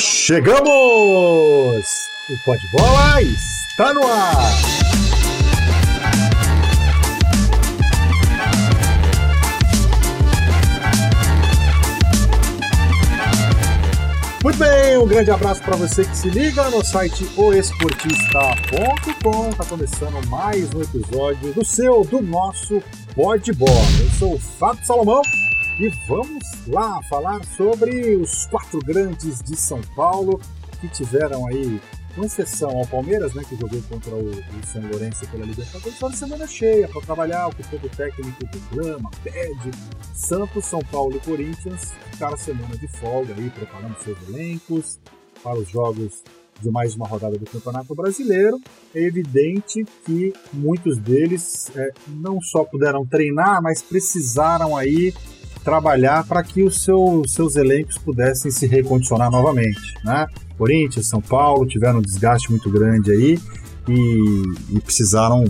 chegamos! O Pode Bola está no ar! Muito bem, um grande abraço para você que se liga no site oesportista.com. Tá começando mais um episódio do seu, do nosso Pode Bola. Eu sou o Fábio Salomão e vamos lá falar sobre os quatro grandes de São Paulo que tiveram aí, com exceção ao Palmeiras, né, que jogou contra o, o São Lourenço pela Libertadores, foi uma semana cheia para trabalhar, o que todo técnico reclama, pede. Santos, São Paulo e Corinthians ficaram semana de folga aí, preparando seus elencos para os jogos de mais uma rodada do Campeonato Brasileiro. É evidente que muitos deles é, não só puderam treinar, mas precisaram aí trabalhar para que os seu, seus elencos pudessem se recondicionar novamente. Né? Corinthians, São Paulo tiveram um desgaste muito grande aí e, e precisaram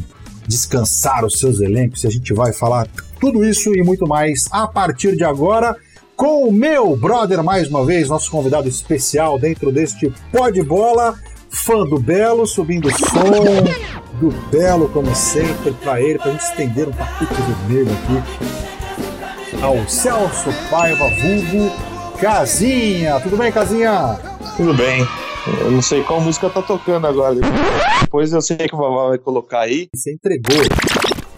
descansar os seus elencos. E a gente vai falar tudo isso e muito mais a partir de agora com o meu brother, mais uma vez, nosso convidado especial dentro deste pó de bola, fã do Belo, subindo o som do Belo, como sempre, para ele, para a gente estender um tapete vermelho aqui ao Celso Paiva Vulgo Casinha. Tudo bem, Casinha? Tudo bem. Eu não sei qual música tá tocando agora. Depois eu sei que o Vavá vai colocar aí. Você entregou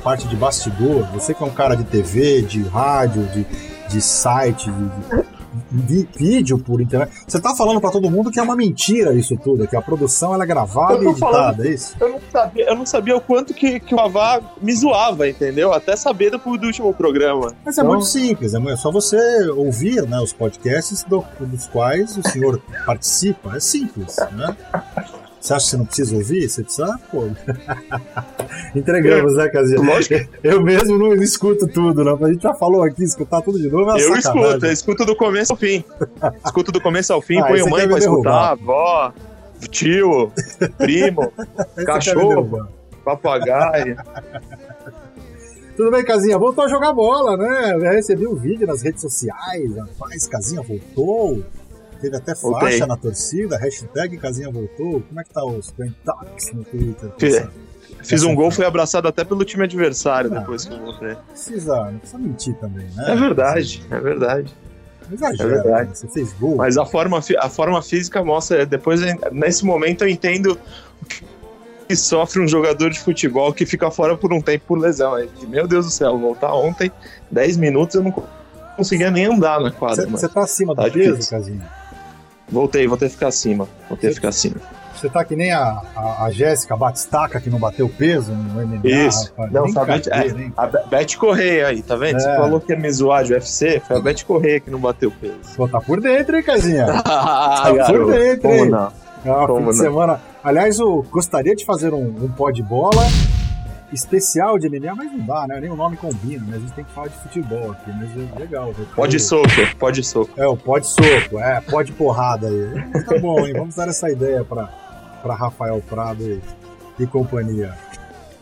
parte de bastidor. Você que é um cara de TV, de rádio, de, de site, de, vídeo por internet. Você tá falando para todo mundo que é uma mentira isso tudo, que a produção ela é gravada e editada, falando, é isso? Eu não, sabia, eu não sabia o quanto que, que o Avá me zoava, entendeu? Até saber do, do último programa. Mas é então... muito simples, é só você ouvir né, os podcasts do, dos quais o senhor participa. É simples, né? Você acha que você não precisa ouvir? Você precisa, pô. Entregamos, né, Casinha? Lógico. Eu mesmo não escuto tudo, não. A gente já falou aqui, escutar tudo de novo é Eu sacanagem. escuto, eu escuto do começo ao fim. escuto do começo ao fim, ah, põe mãe pra escutar, avó, tio, primo, cachorro, papagaio. Tudo bem, Casinha? Voltou a jogar bola, né? Eu recebi um vídeo nas redes sociais. Rapaz, Casinha voltou. Teve até faixa Voltei. na torcida, hashtag Casinha voltou. Como é que tá os Quentox no Twitter? Fiz, fiz um gol, fui abraçado até pelo time adversário ah, depois que eu voltei. Precisa, não precisa mentir também, né? É verdade, é verdade. É verdade. Né? Você fez gol. Mas a forma, a forma física mostra. Depois, nesse momento, eu entendo que sofre um jogador de futebol que fica fora por um tempo por lesão. Meu Deus do céu, voltar ontem, 10 minutos, eu não conseguia nem andar na quadra. Você tá acima do tá peso, Casinha? Voltei, voltei a ficar acima. Voltei a ficar acima. Você tá que nem a, a, a Jéssica Batistaca que não bateu peso no MMA. Isso. Rapaz. Não, tá Beth, é, a Beth Correia aí, tá vendo? É. Você falou que ia me zoar de UFC, foi a Beth Correia que não bateu peso. Pô, tá por dentro, hein, Casinha? tá garoto, por dentro, Como hein? não? Ah, Como fim não? de semana. Aliás, eu gostaria de fazer um, um pó de bola especial de MMA, mas não dá, né? Nem o nome combina, mas a gente tem que falar de futebol aqui, mas é legal. Pode soco, pode soco. É, o pode soco, é, pode porrada aí. Tá bom, hein? Vamos dar essa ideia para Rafael Prado e, e companhia.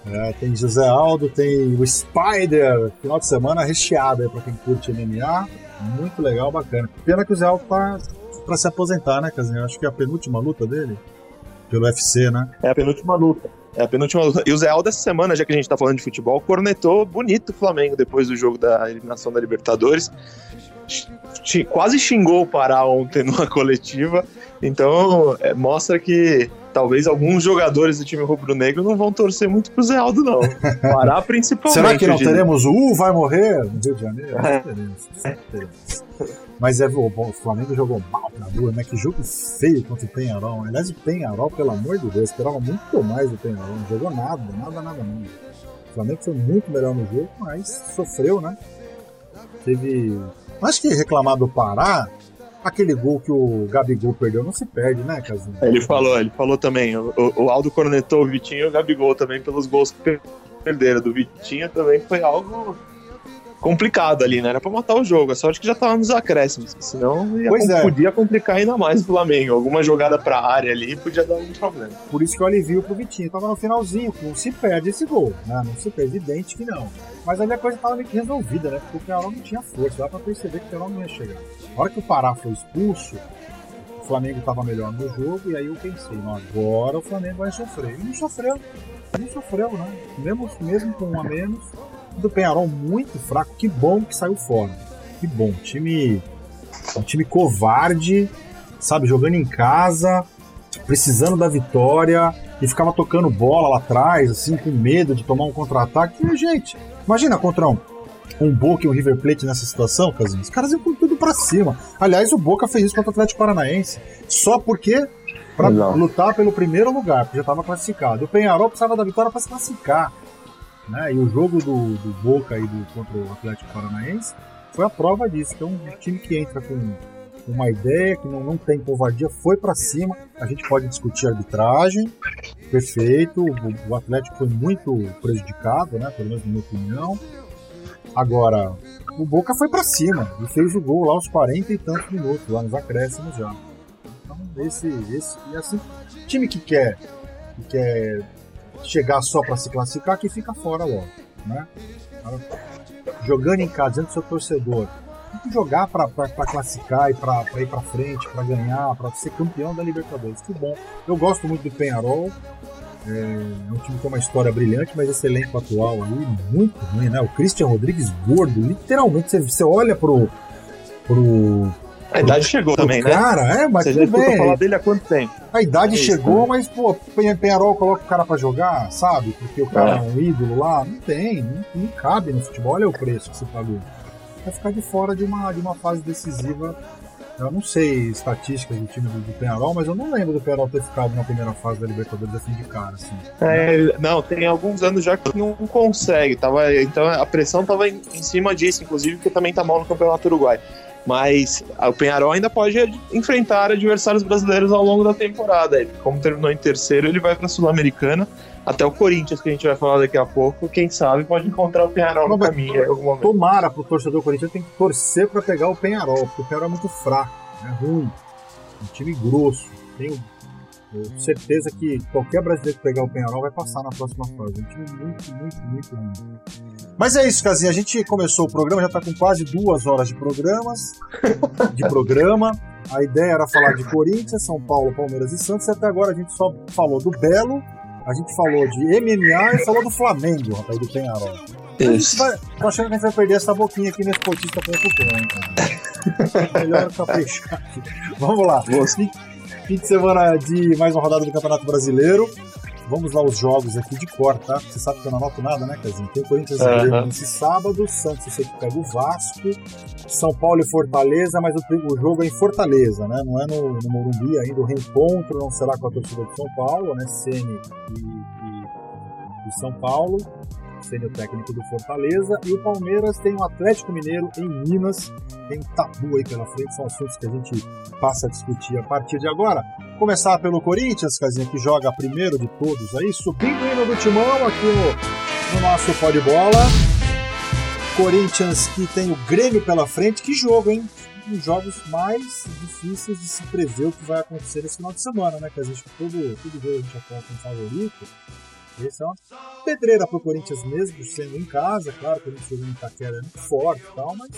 É, tem José Aldo, tem o Spider, final de semana recheado aí pra quem curte MMA. Muito legal, bacana. Pena que o Zé Aldo tá pra se aposentar, né, Casinho? Acho que é a penúltima luta dele pelo UFC, né? É a penúltima luta. É a penúltima luta. E o Zé Aldo, essa semana, já que a gente tá falando de futebol, cornetou bonito o Flamengo depois do jogo da eliminação da Libertadores. Quase xingou o Pará ontem numa coletiva. Então, é, mostra que talvez alguns jogadores do time rubro-negro não vão torcer muito pro Zé Aldo, não. Pará principalmente. Será que não teremos o U vai morrer no Rio de Janeiro? É. Teremos, teremos. Mas é, o Flamengo jogou mal na rua, né? Que jogo feio contra o Penharol. Aliás, o Penharol, pelo amor de Deus, esperava muito mais do Penharol. Não jogou nada, nada, nada, nada. O Flamengo foi muito melhor no jogo, mas sofreu, né? Teve. Acho que reclamar do Pará, aquele gol que o Gabigol perdeu não se perde, né, Casinho? Ele falou, ele falou também. O, o Aldo cornetou o Vitinho e o Gabigol também pelos gols que perderam. Do Vitinho também foi algo complicado ali, né? Era pra matar o jogo. A sorte que já tava nos acréscimos, senão ia, é. podia complicar ainda mais o Flamengo. Alguma jogada pra área ali podia dar um problema. Por isso que eu alivio pro Vitinho. Tava no finalzinho, não se perde esse gol, né? Não se perde, evidente que não. Mas ali a coisa tava meio que resolvida, né? Porque o Penarol não tinha força, dá pra perceber que o Penarol não ia chegar. Na hora que o Pará foi expulso, Flamengo estava melhor no jogo, e aí eu pensei, não, agora o Flamengo vai sofrer. E não sofreu. Não sofreu, né? Mesmo, mesmo com um a menos, do Penharol muito fraco. Que bom que saiu fora. Que bom. Time. Um time covarde, sabe? Jogando em casa, precisando da vitória e ficava tocando bola lá atrás, assim, com medo de tomar um contra-ataque. E, gente, imagina contra um, um Boca e um River Plate nessa situação, Casinho. Os caras iam com tudo pra cima. Aliás, o Boca fez isso contra o Atlético Paranaense. Só porque para lutar pelo primeiro lugar, porque já estava classificado. O Penharol precisava da vitória para se classificar. Né? E o jogo do, do Boca e do, contra o Atlético Paranaense foi a prova disso. Então, um time que entra com uma ideia, que não, não tem covardia, foi para cima. A gente pode discutir arbitragem, perfeito. O, o, Atlético foi muito prejudicado, né? pelo menos na minha opinião. Agora, o Boca foi para cima e fez o gol lá aos 40 e tantos minutos, lá nos acréscimos já. Então, esse, esse e assim, time que quer, que quer chegar só para se classificar, que fica fora logo, né? Jogando em casa, dentro do seu torcedor, tem que jogar para classificar e para ir para frente, para ganhar, para ser campeão da Libertadores. Que bom. Eu gosto muito do Penharol. É um time tem uma história brilhante, mas esse elenco atual aí, muito ruim, né? O Christian Rodrigues gordo, literalmente. Você, você olha pro. pro a idade chegou também, cara, né? Cara, é, mas Você já escutou falar dele há quanto tempo? A idade é chegou, né? mas, pô, Penharol coloca o cara pra jogar, sabe? Porque o cara é, é um ídolo lá. Não tem, não, não, cabe no futebol. Olha o preço que você pagou. Vai ficar de fora de uma, de uma fase decisiva. Eu não sei estatísticas do time do, do Penharol, mas eu não lembro do Penharol ter ficado na primeira fase da Libertadores assim de cara. Assim. É, não, tem alguns anos já que não consegue. Tava, então a pressão tava em, em cima disso, inclusive, porque também tá mal no Campeonato Uruguai. Mas o Penharol ainda pode enfrentar adversários brasileiros ao longo da temporada. Como terminou em terceiro, ele vai para a Sul-Americana. Até o Corinthians, que a gente vai falar daqui a pouco, quem sabe pode encontrar o Penharol no caminho. Em Tomara pro torcedor Corinthians tem que torcer para pegar o Penharol, porque o Penharol é muito fraco, é ruim. Um time grosso. Tenho certeza que qualquer brasileiro que pegar o Penharol vai passar na próxima fase. Um time muito, muito, muito ruim. Mas é isso, Casinha. A gente começou o programa, já está com quase duas horas de programas, de programa. A ideia era falar de Corinthians, São Paulo, Palmeiras e Santos. E até agora a gente só falou do Belo, a gente falou de MMA e falou do Flamengo, rapaz, do Penharol. Isso. Vai, tô achando que a gente vai perder essa boquinha aqui nesse potista.com, Melhor caprichar aqui. Vamos lá. Fim, fim de semana de mais uma rodada do Campeonato Brasileiro. Vamos lá os jogos aqui de cor, tá? Você sabe que eu não anoto nada, né, Casinho? Tem Corinthians uhum. nesse sábado, Santos você pega o Vasco, São Paulo e Fortaleza, mas o, jogo é em Fortaleza, né? Não é no, no Morumbi ainda. O reencontro não será com a torcida de São Paulo, né? Sene e, e, e São Paulo sendo o técnico do Fortaleza. E o Palmeiras tem o Atlético Mineiro em Minas. Tem um tabu aí pela frente, são assuntos que a gente passa a discutir a partir de agora. Começar pelo Corinthians, Casinha, que joga primeiro de todos aí, subindo o hino do timão aqui no, no nosso pó de bola. Corinthians que tem o Grêmio pela frente. Que jogo, hein? Um dos jogos mais difíceis de se prever o que vai acontecer nesse final de semana, né? Que a gente todo, todo jogo a gente aponta um favorito. Esse é uma pedreira pro Corinthians mesmo, sendo em casa, claro, o Corinthians em Itaquera é muito forte e tal, mas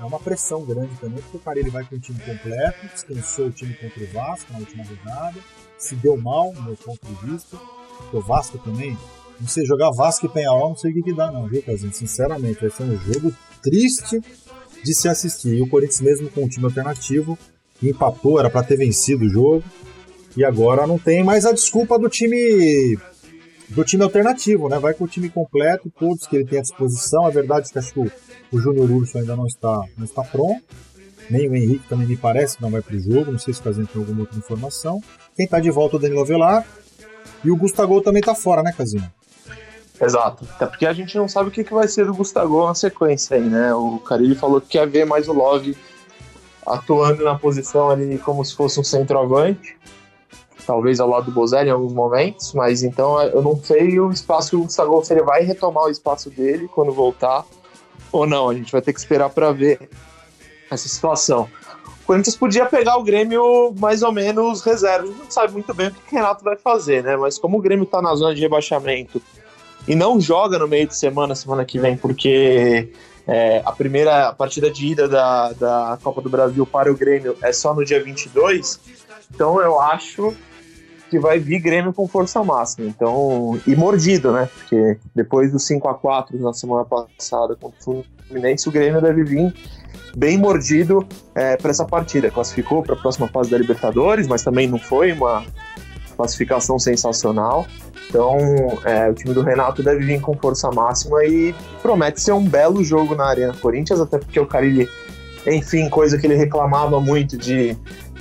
é uma pressão grande também, porque o cara ele vai com o time completo, descansou o time contra o Vasco na última rodada, se deu mal, no meu ponto de vista, porque o Vasco também, não sei, jogar Vasco e Penharol, não sei o que, que dá não, viu, Casinho? Sinceramente, vai ser um jogo triste de se assistir. E o Corinthians mesmo com um time alternativo, empatou, era para ter vencido o jogo, e agora não tem mais a desculpa do time do time alternativo, né? Vai com o time completo, todos que ele tem à disposição. A verdade é que acho que o, Júnior Urso ainda não está, não está pronto. Nem o Henrique também me parece que não vai para o jogo. Não sei se o tem alguma outra informação. Quem está de volta é o Danilo Avelar. E o Gustavo também está fora, né, Casinho? Exato. Até porque a gente não sabe o que, que vai ser do Gustavo na sequência aí, né? O Carilli falou que quer ver mais o Love atuando na posição ali como se fosse um centroavante talvez ao lado do Bozelli em alguns momentos, mas então eu não sei o espaço do Gustavo, se ele vai retomar o espaço dele quando voltar ou não. A gente vai ter que esperar para ver essa situação. O Corinthians podia pegar o Grêmio mais ou menos reserva. A gente não sabe muito bem o que o Renato vai fazer, né? Mas como o Grêmio tá na zona de rebaixamento e não joga no meio de semana, semana que vem, porque É, a primeira partida de ida da, da Copa do Brasil para o Grêmio é só no dia 22, então eu acho que vai vir Grêmio com força máxima. Então, e mordido, né? Porque depois do 5 a 4 na semana passada contra o Fluminense, o Grêmio deve vir bem mordido é, para essa partida. Classificou para a próxima fase da Libertadores, mas também não foi uma classificação sensacional. Então, é, o time do Renato deve vir com força máxima e promete ser um belo jogo na Arena Corinthians, até porque o Carilli, enfim, coisa que ele reclamava muito de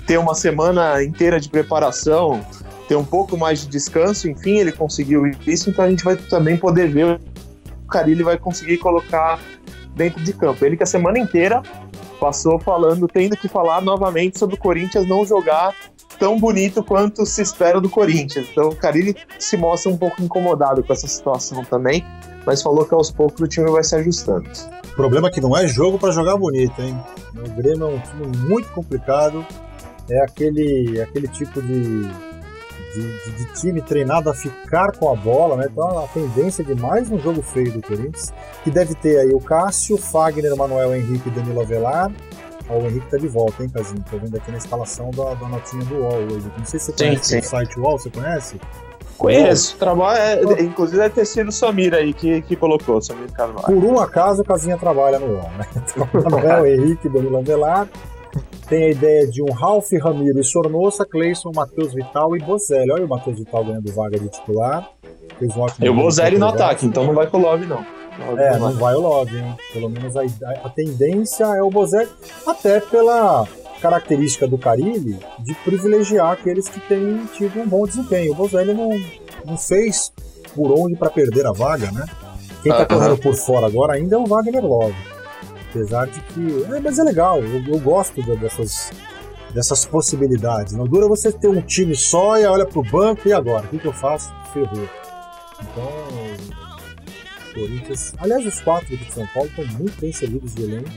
ter uma semana inteira de preparação, ter um pouco mais de descanso, enfim, ele conseguiu isso, então a gente vai também poder ver o Carilli vai conseguir colocar dentro de campo. Ele que a semana inteira passou falando, tendo que falar novamente sobre o Corinthians não jogar tão bonito quanto se espera do Corinthians. Então o Carilli se mostra um pouco incomodado com essa situação também, mas falou que aos poucos o time vai se ajustando. O problema é que não é jogo para jogar bonito, hein? O Grêmio é um time muito complicado, é aquele, aquele tipo de, de, de, de time treinado a ficar com a bola, né? Então a tendência de mais um jogo feio do Corinthians, que deve ter aí o Cássio, Fagner, Manuel Henrique e Danilo Avelar, Ó, o Henrique tá de volta, hein, Casinho? Tô vendo aqui na escalação da, da notinha do UOL hoje. Não sei se você conhece sim, sim. o site UOL, você conhece? Conheço, trabalha, é, inclusive deve ter sido o Samir aí que, que colocou, Samir Carvalho. Por um acaso, o Casinha trabalha no UOL, né? Então, Manuel Henrique, Danilo Avelar, tem a ideia de um Ralf, Ramiro e Sornosa, Cleison, Matheus Vital e Bozelli. Olha o Matheus Vital ganhando vaga de titular. Fez um ótimo. E o Bozelli no ataque, então não vai com o Love, não. É, não vai o Love, hein? Pelo menos a, a tendência é o Bozelli, até pela característica do Carilli de privilegiar aqueles que têm tido um bom desempenho. O Bozelli não, não fez por onde para perder a vaga, né? Quem tá uh -huh. correndo por fora agora ainda é o Wagner Love. Apesar de que. É, mas é legal, eu, eu gosto dessas, dessas possibilidades. Não dura você ter um time só e olha pro banco e agora? O que, que eu faço? Ferrou. Então, Corinthians. Aliás, os quatro de São Paulo estão muito bem servidos de elenco,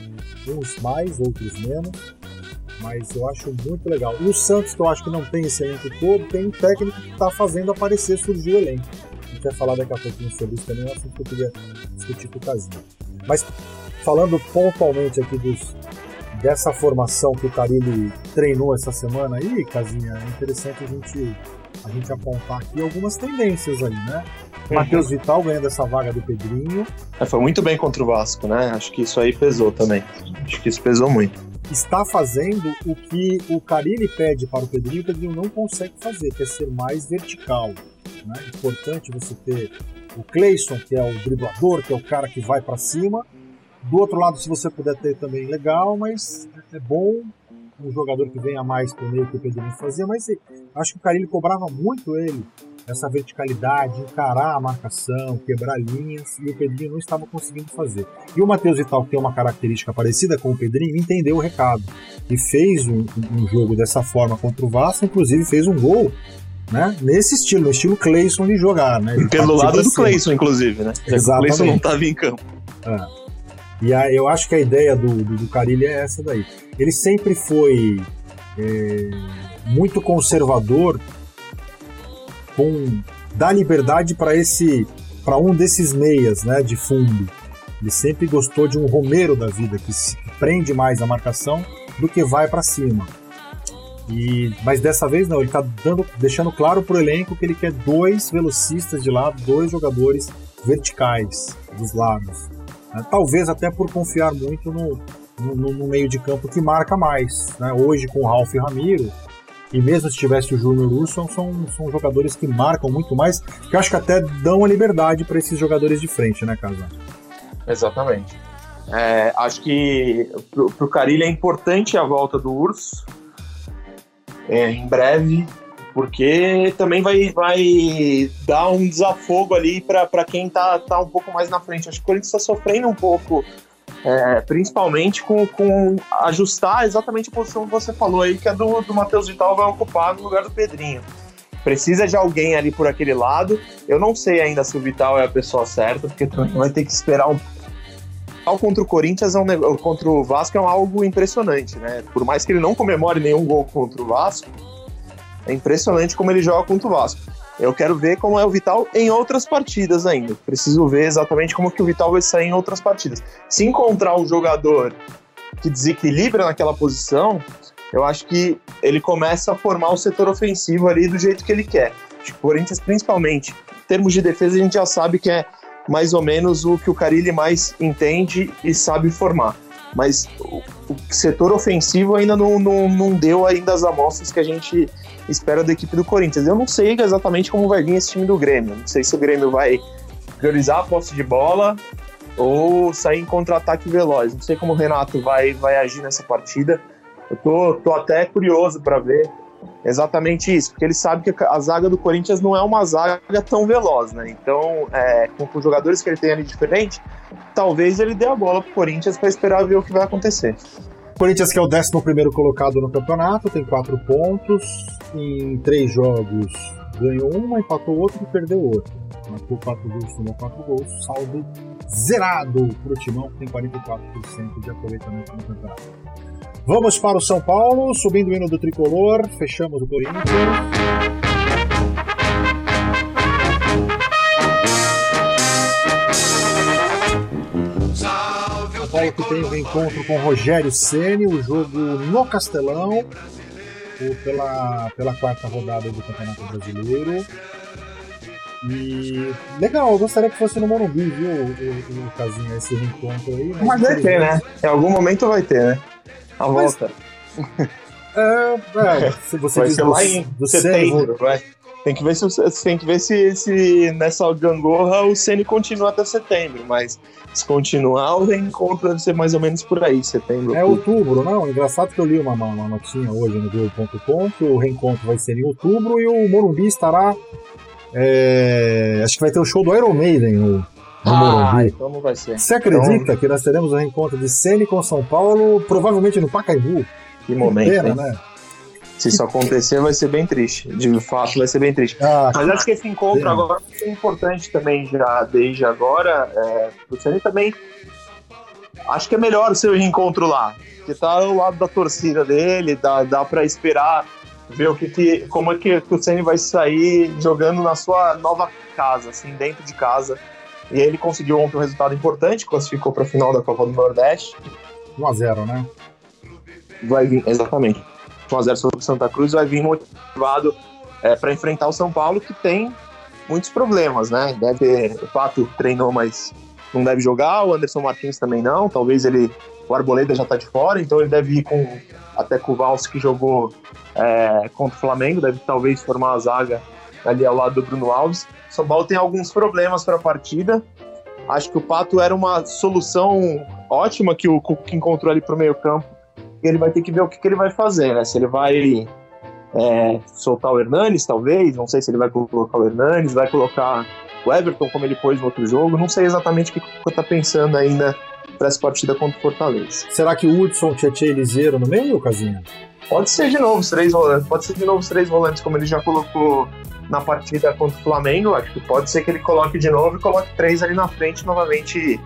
uns mais, outros menos, mas eu acho muito legal. E o Santos, que eu acho que não tem esse elenco todo, tem um técnico que está fazendo aparecer surgir o elenco. A gente vai falar daqui a pouquinho sobre isso também, é um assunto que eu queria discutir com o Casinho. Mas falando pontualmente aqui dos, dessa formação que o Carilli treinou essa semana aí, Casinha, é interessante a gente, a gente apontar aqui algumas tendências aí, né? Uhum. Matheus Vital ganhando essa vaga do Pedrinho. É, foi muito bem contra o Vasco, né? Acho que isso aí pesou também. Acho que isso pesou muito. Está fazendo o que o Carilli pede para o Pedrinho, o Pedrinho não consegue fazer, que é ser mais vertical. Né? Importante você ter o Cleison, que é o driblador, que é o cara que vai para cima. Do outro lado, se você puder ter também, legal, mas é bom um jogador que venha mais o meio que o Pedrinho fazia, mas acho que o Carilli cobrava muito ele essa verticalidade, encarar a marcação, quebrar linhas, e o Pedrinho não estava conseguindo fazer. E o Matheus Vital, que tem uma característica parecida com o Pedrinho, entendeu o recado e fez um, um jogo dessa forma contra o Vasco, inclusive fez um gol né? Nesse estilo, no estilo Clayson de jogar, né? Pelo lado do. Clayson, inclusive, né? Exatamente. O Clayson não estava em campo. É. E a, eu acho que a ideia do, do, do Carilli é essa daí. Ele sempre foi é, muito conservador com dar liberdade para esse para um desses meias, né, de fundo. Ele sempre gostou de um Romero da vida que, se, prende mais a marcação do que vai para cima. E mas dessa vez não, ele está deixando claro pro elenco que ele quer dois velocistas de lado, dois jogadores verticais dos lados. Né? Talvez até por confiar muito no, no, no, meio de campo que marca mais. Né? Hoje com o Ralf e Ramiro, e mesmo se tivesse o Júnior Wilson, são, são jogadores que marcam muito mais, que acho que até dão a liberdade para esses jogadores de frente, né, Casal? Exatamente. É, acho que para o Carilho é importante a volta do Urso é, em breve, porque também vai, vai dar um desafogo ali para quem tá, tá um pouco mais na frente. Acho que o Corinthians está sofrendo um pouco é, principalmente com, com ajustar exatamente a posição que você falou aí, que é do, do Matheus Vital vai ocupar no lugar do Pedrinho. Precisa de alguém ali por aquele lado. Eu não sei ainda se o Vital é a pessoa certa, porque também vai ter que esperar um contra o Corinthians é um, contra o Vasco é algo impressionante, né? Por mais que ele não comemore nenhum gol contra o Vasco, é impressionante como ele joga contra o Vasco. Eu quero ver como é o Vital em outras partidas ainda. Preciso ver exatamente como que o Vital vai sair em outras partidas. Se encontrar um jogador que desequilibra naquela posição, eu acho que ele começa a formar o setor ofensivo ali do jeito que ele quer. O Corinthians, principalmente, em termos de defesa, a gente já sabe que é mais ou menos o que o Carilli mais entende e sabe formar. Mas o, setor ofensivo ainda não, não, não deu ainda as amostras que a gente espera da equipe do Corinthians. Eu não sei exatamente como vai vir esse time do Grêmio. Não sei se o Grêmio vai priorizar a posse de bola ou sair em contra-ataque veloz. Não sei como o Renato vai, vai agir nessa partida. Eu tô, tô até curioso para ver exatamente isso, porque ele sabe que a zaga do Corinthians não é uma zaga tão veloz, né? Então, é, com, os jogadores que ele tem ali diferente, talvez ele dê a bola pro Corinthians para esperar ver o que vai acontecer. Corinthians que é o 11 colocado no campeonato, tem quatro pontos, em três jogos ganhou uma, empatou outro e perdeu outro. Marcou quatro gols, tomou quatro gols, saldo zerado para o Timão, que tem 44% de aproveitamento no campeonato. Vamos para o São Paulo, subindo o hino do tricolor, fechamos o Corinthians. São Paulo que tem o encontro com Rogério Ceni, o jogo no Castelão, pela, pela quarta rodada do Campeonato Brasileiro. E legal, eu gostaria que fosse no Morumbi, viu, o, o, casinho, esse reencontro aí. Mas, mas vai ter, né? Em algum momento vai ter, né? A mas, volta. É, é, se você vai ser lá em setembro, vai. Tem que ver se tem que ver se, se nessa gangorra o Ceni continua até setembro, mas se continuar o reencontro deve ser mais ou menos por aí, setembro. É outubro, não? Engraçado que eu li uma, uma notinha hoje no Globo.com que o reencontro vai ser em outubro e o Morumbi estará é, acho que vai ter o show do Iron Maiden no, no ah, Morumbi. então não vai ser. Você acredita então... que nós teremos o um reencontro de Ceni com São Paulo, provavelmente no Pacaembu? Que momento, que pena, né? Se isso acontecer, vai ser bem triste. De fato, vai ser bem triste. Ah, Mas acho que esse encontro agora é importante também, já desde agora. É, o Ceni também. Acho que é melhor o seu reencontro lá. Porque tá ao lado da torcida dele, dá, dá para esperar ver o que, que como é que, que o Ceni vai sair jogando na sua nova casa, assim, dentro de casa. E ele conseguiu ontem um resultado importante, classificou para a final da Copa do Nordeste. 1 a 0, né? Vai vir, exatamente. 1 a 0 sobre o Santa Cruz, vai vir motivado é, para enfrentar o São Paulo, que tem muitos problemas, né? Deve, o Pato treinou, mas não deve jogar, o Anderson Martins também não, talvez ele, o Arboleda já está de fora, então ele deve ir com até com o Valls que jogou é, contra o Flamengo, deve talvez formar a zaga ali ao lado do Bruno Alves. São Paulo tem alguns problemas para a partida. Acho que o Pato era uma solução ótima que o Cuca encontrou ali para o meio campo. Ele vai ter que ver o que, que ele vai fazer, né? Se ele vai é, soltar o Hernanes, talvez. Não sei se ele vai colocar o Hernanes, vai colocar o Everton, como ele pôs no outro jogo. Não sei exatamente o que o está pensando ainda para essa partida contra o Fortaleza. Será que o Hudson, Tietchan e Liseiro no meio, Casinha? Pode ser de novo os três volantes, pode ser de novo os três volantes, como ele já colocou na partida contra o Flamengo. Acho que pode ser que ele coloque de novo e coloque três ali na frente novamente.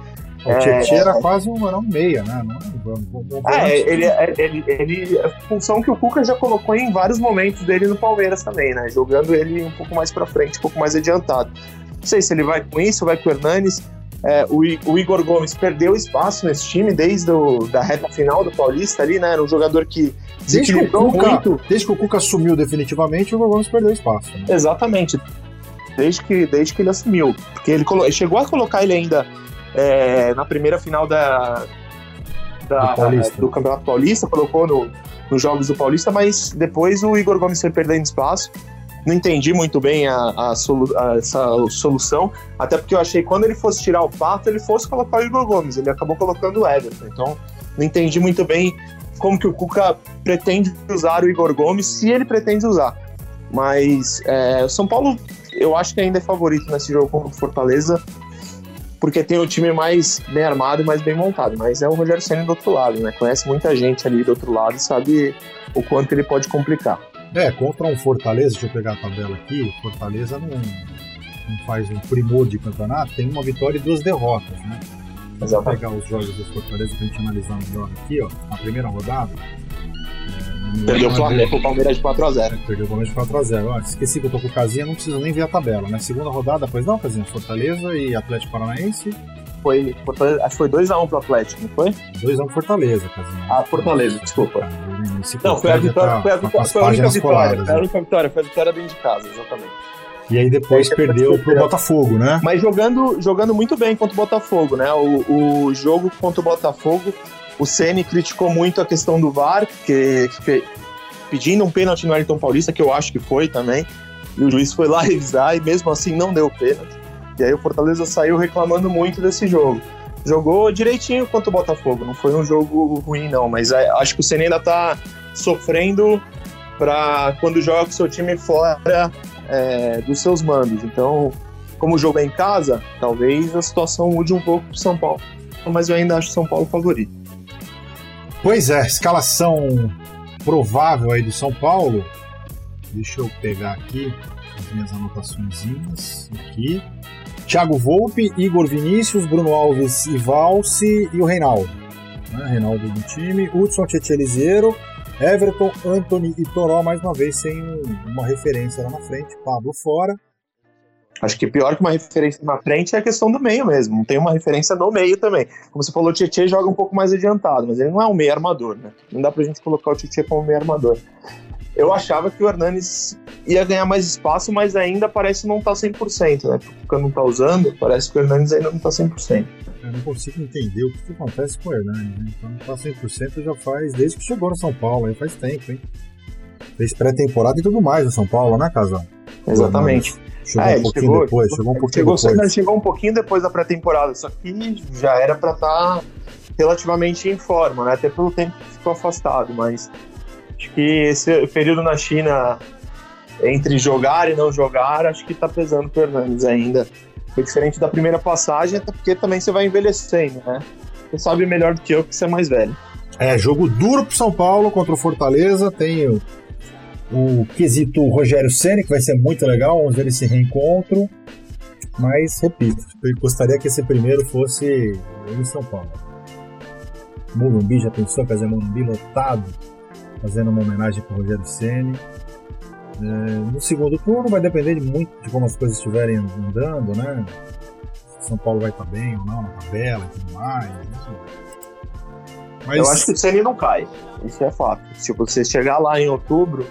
O é, Tietchan era quase um, era um meia, né? Não, é, é ele, ele, ele, a função que o Cuca já colocou em vários momentos dele no Palmeiras também, né? Jogando ele um pouco mais para frente, um pouco mais adiantado. Não sei se ele vai com isso, vai com o Hernanes. É, o, o, Igor Gomes perdeu espaço nesse time desde a da reta final do Paulista ali, né? Era um jogador que desde que, o Cuca, muito. desde que o Cuca assumiu definitivamente, o Igor Gomes perdeu espaço. Né? Exatamente. Desde que, desde que ele assumiu. Porque ele, ele chegou a colocar ele ainda é, na primeira final da, da do, do, Campeonato Paulista, colocou no, nos Jogos do Paulista, mas depois o Igor Gomes foi perdendo espaço não entendi muito bem a, a, solu, a, essa solução, até porque eu achei que quando ele fosse tirar o Pato, ele fosse colocar o Igor Gomes, ele acabou colocando o Everton, então não entendi muito bem como que o Cuca pretende usar o Igor Gomes, se ele pretende usar. Mas é, o São Paulo, eu acho que ainda é favorito nesse jogo contra o Fortaleza, porque tem o time mais bem armado e mais bem montado. Mas é o Rogério Senna do outro lado, né? Conhece muita gente ali do outro lado e sabe o quanto ele pode complicar. É, contra um Fortaleza, deixa eu pegar a tabela aqui, o Fortaleza não, não faz um primor de campeonato, tem uma vitória e duas derrotas, né? Vou pegar os jogos do Fortaleza pra gente analisar melhor aqui, ó, na primeira rodada. Perdeu o Flamengo, o Palmeiras de 4x0. Perdeu o Palmeiras de 4x0. esqueci que eu tô com o Casinha, não preciso nem ver a tabela, né? Segunda rodada, pois não, Casinha? Fortaleza e Atlético Paranaense. Foi, acho que foi 2x1 pro Atlético, não foi? 2x1 pro Fortaleza, Casinha. Ah, Fortaleza, desculpa. não, foi a vitória, tá, foi a, tá foi a única vitória. Foi a única vitória, foi a vitória dentro de casa, exatamente. E aí depois perdeu pro Botafogo, né? Mas jogando, jogando muito bem contra o Botafogo, né? O, o jogo contra o Botafogo, o Ceni criticou muito a questão do VAR, que, que pedindo um pênalti no Ayrton Paulista, que eu acho que foi também. E o juiz foi lá revisar e mesmo assim não deu pênalti. E aí o Fortaleza saiu reclamando muito desse jogo. Jogou direitinho contra o Botafogo, não foi um jogo ruim não, mas é, acho que o Ceni ainda tá sofrendo para quando joga com seu time fora é, dos seus mandos. Então, como o jogo é em casa, talvez a situação mude um pouco para São Paulo. Mas eu ainda acho São Paulo favorito. Pois é, escalação provável aí do São Paulo. Deixa eu pegar aqui as minhas anotações aqui. Thiago Volpe, Igor Vinícius, Bruno Alves e Valse e o Reinaldo. Né? Reinaldo do time, Hudson Tietchan Everton, Anthony e Toró, mais uma vez, sem uma referência lá na frente. Pablo fora. Acho que pior que uma referência na frente é a questão do meio mesmo. Não tem uma referência no meio também. Como você falou, o Tietchan joga um pouco mais adiantado, mas ele não é um meio armador, né? Não dá pra gente colocar o Tietchan como meio armador. Eu achava que o Hernanes ia ganhar mais espaço, mas ainda parece não estar tá 100%, né? Porque não tá usando, parece que o Hernanes ainda não tá 100% eu não consigo entender o que, acontece com o Hernani, né? Então tá 100% já faz, desde que chegou no São Paulo, aí faz tempo, hein? Fez pré-temporada e tudo mais no São Paulo, né, Casal? Exatamente. Chegou é, um pouquinho chegou, depois, chegou um pouquinho chegou, depois. Chegou um pouquinho depois da pré-temporada, só que já era para estar tá relativamente em forma, né? Até pelo tempo que ficou afastado, mas acho que esse período na China entre jogar e não jogar, acho que tá pesando pro Hernandes ainda. Foi diferente da primeira passagem, até porque também você vai envelhecendo, né? Você sabe melhor do que eu que você é mais velho. É, jogo duro pro São Paulo contra o Fortaleza. Tem o, quesito Rogério Senna, que vai ser muito legal. Vamos ver esse reencontro. Mas, repito, eu gostaria que esse primeiro fosse em São Paulo. Morumbi, já pensou fazer Morumbi lotado? Fazendo uma homenagem pro Rogério Senna. É, no segundo turno vai depender de muito de como as coisas estiverem andando, né? Se São Paulo vai estar bem ou não na tabela e tudo mais. Mas... Eu acho que o Ceni não cai. Isso é fato. Se você chegar lá em outubro,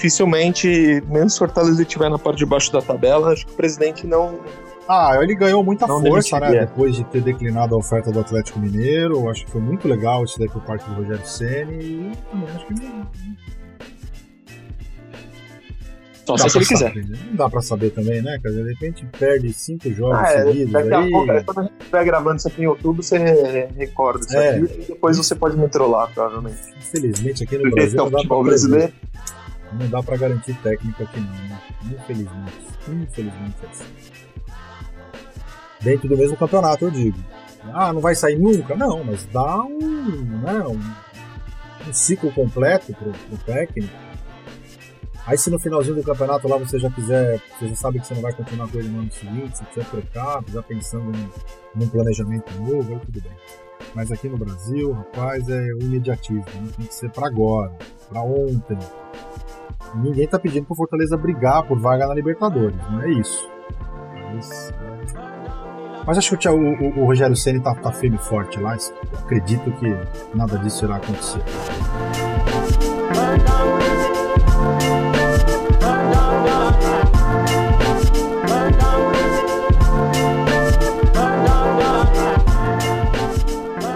dificilmente, menos Fortaleza estiver na parte de baixo da tabela, acho que o presidente não. Ah, ele ganhou muita não força, né? Depois de ter declinado a oferta do Atlético Mineiro. Acho que foi muito legal isso daí por parte do Rogério Ceni e acho que não, só se ele quiser. Saber. Não dá pra saber também, né? Quer de repente perde cinco jogos ah, é, seguidos. Daqui aí... a pouco, é, quando a gente estiver gravando isso aqui em outubro, você recorda isso é. aqui e depois você pode me trollar, provavelmente. Infelizmente, aqui no Brasil. Não dá, pra brasileiro. Não dá pra garantir técnico aqui, não, né? Infelizmente. Infelizmente é assim. Dentro do mesmo campeonato, eu digo. Ah, não vai sair nunca? Não, mas dá um, né, um, um ciclo completo pro, pro técnico Aí se no finalzinho do campeonato lá você já quiser, você já sabe que você não vai continuar com ele no ano seguinte, se quiser trocar, já pensando num, num planejamento novo, aí tudo bem. Mas aqui no Brasil, rapaz, é o imediatismo, né? tem que ser para agora, para ontem. Ninguém tá pedindo pro Fortaleza brigar por vaga na Libertadores, não é isso. Mas, é... Mas acho que o, o, o Rogério Ceni tá, tá firme e forte lá. Acredito que nada disso irá acontecer.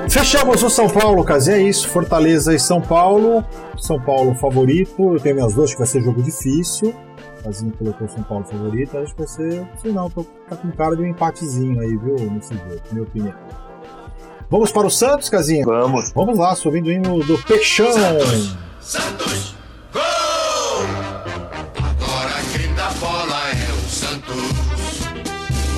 Fechamos o São Paulo, Casinha, é isso. Fortaleza e São Paulo. São Paulo favorito. Eu tenho minhas duas que vai ser jogo difícil. Casinha colocou São Paulo favorito. Acho que vai ser. Sei não, tô, tá com cara de um empatezinho aí, viu? Nesse jogo, minha opinião. Vamos para o Santos, Casinha? Vamos. Vamos lá, subindo o hino do Peixão. Santos! Santos! Gol! Agora quem dá bola é o Santos.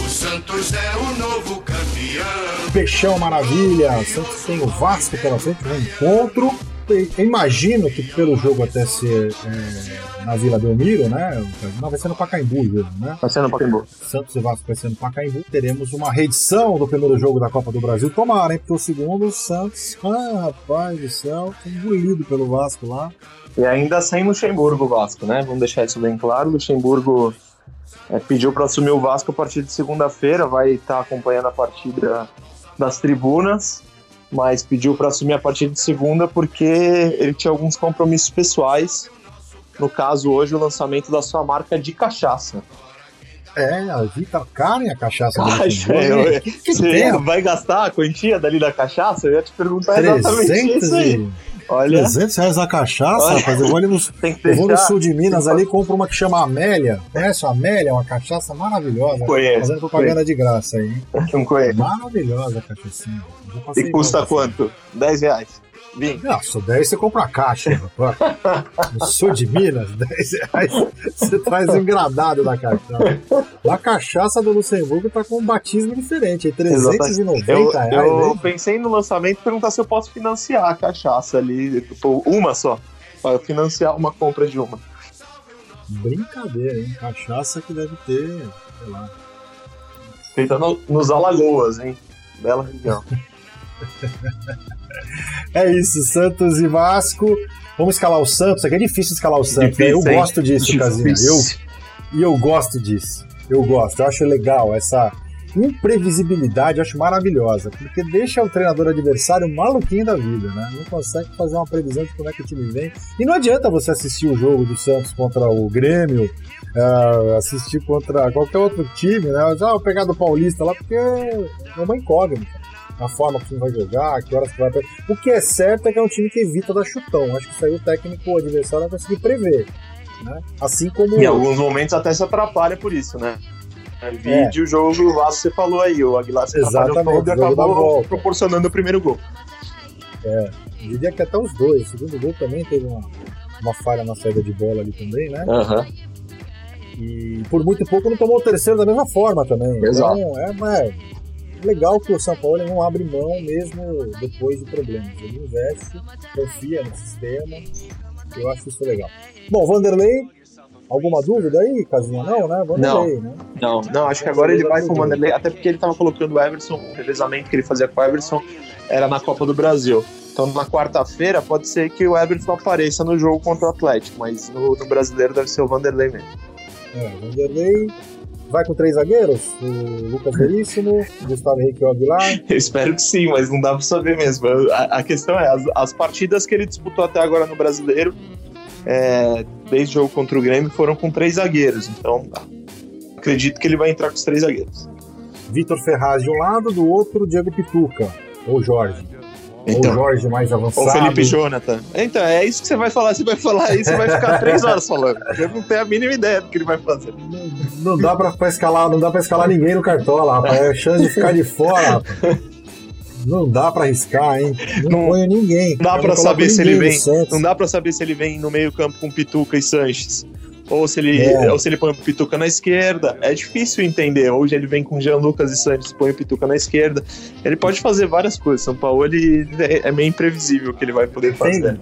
O Santos é o novo campeão. Peixão Maravilha. Santos tem o Vasco pela frente, um encontro. eu imagino que pelo jogo até ser é, na Vila Belmiro, né? Não, vai ser no Pacaembu o jogo, né? Vai ser no Pacaembu. Santos e Vasco vai ser no Pacaembu. Teremos uma reedição do primeiro jogo da Copa do Brasil. Tomara, hein? Porque o segundo, o Santos, ah, rapaz do céu, foi engolido pelo Vasco lá. E ainda sem Luxemburgo Vasco, né? Vamos deixar isso bem claro. Luxemburgo é, pediu para assumir o Vasco a partir de segunda-feira, vai estar tá acompanhando a partida das tribunas, mas pediu para assumir a partir de segunda porque ele tinha alguns compromissos pessoais. No caso, hoje, o lançamento da sua marca de cachaça. É, a Vita Karen, a cachaça Acho, eu, que você vai gastar a quantia dali da cachaça? Eu ia te perguntar exatamente isso aí. Olha. 300 reais a cachaça, Olha. rapaz. Eu vou, ali no, eu vou no sul de Minas ali compro uma que chama Amélia. Conhece a Amélia? Uma cachaça maravilhosa. Conheço. Fazendo propaganda de graça aí. Não conheço. Maravilhosa a cachaçinha. E custa quanto? 10 reais. 20. Nossa, 10 você compra a caixa. No sul de Minas, 10 reais você traz um engradado da cachaça. A cachaça do Luxemburgo tá com um batismo diferente, 390 eu, reais. Eu né? pensei no lançamento e perguntar se eu posso financiar a cachaça ali, tipo, uma só. Para financiar uma compra de uma. Brincadeira, hein? Cachaça que deve ter, sei lá. Feita no, nos Alagoas, hein? Bela região. é isso, Santos e Vasco. Vamos escalar o Santos. Aqui é difícil escalar o Santos. Né? Difícil, né? Eu gosto disso, Casinha. Eu, e eu gosto disso. Eu gosto. Eu acho legal essa imprevisibilidade. Eu acho maravilhosa. Porque deixa o treinador adversário maluquinho da vida, né? Não consegue fazer uma previsão de como é que o time vem. E não adianta você assistir o jogo do Santos contra o Grêmio, uh, assistir contra qualquer outro time, né? Ah, vou pegar do Paulista lá, porque é uma incógnita a forma que o time vai jogar, que horas que vai. O que é certo é que é um time que evita dar chutão. Acho que isso aí o técnico o adversário vai conseguir prever. Né? Assim como. Em alguns momentos até se atrapalha por isso, né? É, vídeo, é. jogo Vasco, você falou aí, o Aguilar se atrapalhou todo e acabou proporcionando o primeiro gol. É, diria que até os dois. O segundo gol também teve uma, uma falha na saída de bola ali também, né? Uhum. E por muito pouco não tomou o terceiro da mesma forma também. Exato. Então, é, mas legal que o São Paulo não abre mão mesmo depois de problemas. Ele investe, confia no sistema. Eu acho isso legal. Bom, Vanderlei, alguma dúvida aí, Casinha? Não, né? Vanderlei, não, né? Não, não, acho que agora ele vai com o Vanderlei, até porque ele estava colocando o Everson, o revezamento que ele fazia com o Everson era na Copa do Brasil. Então na quarta-feira pode ser que o Everson apareça no jogo contra o Atlético, mas no, no brasileiro deve ser o Vanderlei mesmo. É, Vanderlei, Vai com três zagueiros? O Lucas Veríssimo, Gustavo Henrique Aguilar? Eu espero que sim, mas não dá pra saber mesmo. A, a questão é, as, as, partidas que ele disputou até agora no Brasileiro, é, desde o jogo contra o Grêmio, foram com três zagueiros. Então, acredito que ele vai entrar com os três zagueiros. Vitor Ferraz de um lado, do outro, Diego Pituca, ou Jorge. Então, ou Jorge mais avançado. Ou Felipe Jonathan. Então, é isso que você vai falar. Você vai falar isso, você vai ficar três horas falando. Eu não tenho a mínima ideia do que ele vai fazer. Não, não dá pra, pra, escalar, não dá pra escalar ninguém no cartola, rapaz. É chance de ficar de fora, rapaz. Não dá pra arriscar, hein? Não, não ponho ninguém. Dá pra saber se ele vem. Não dá pra saber se ele vem no meio-campo com Pituca e Sanches ou se ele, é. ou se ele põe o Pituca na esquerda. É difícil entender. Hoje ele vem com Jean Lucas e Santos, põe o Pituca na esquerda. Ele pode fazer várias coisas. São Paulo ele é, é meio imprevisível o que ele vai poder fazer.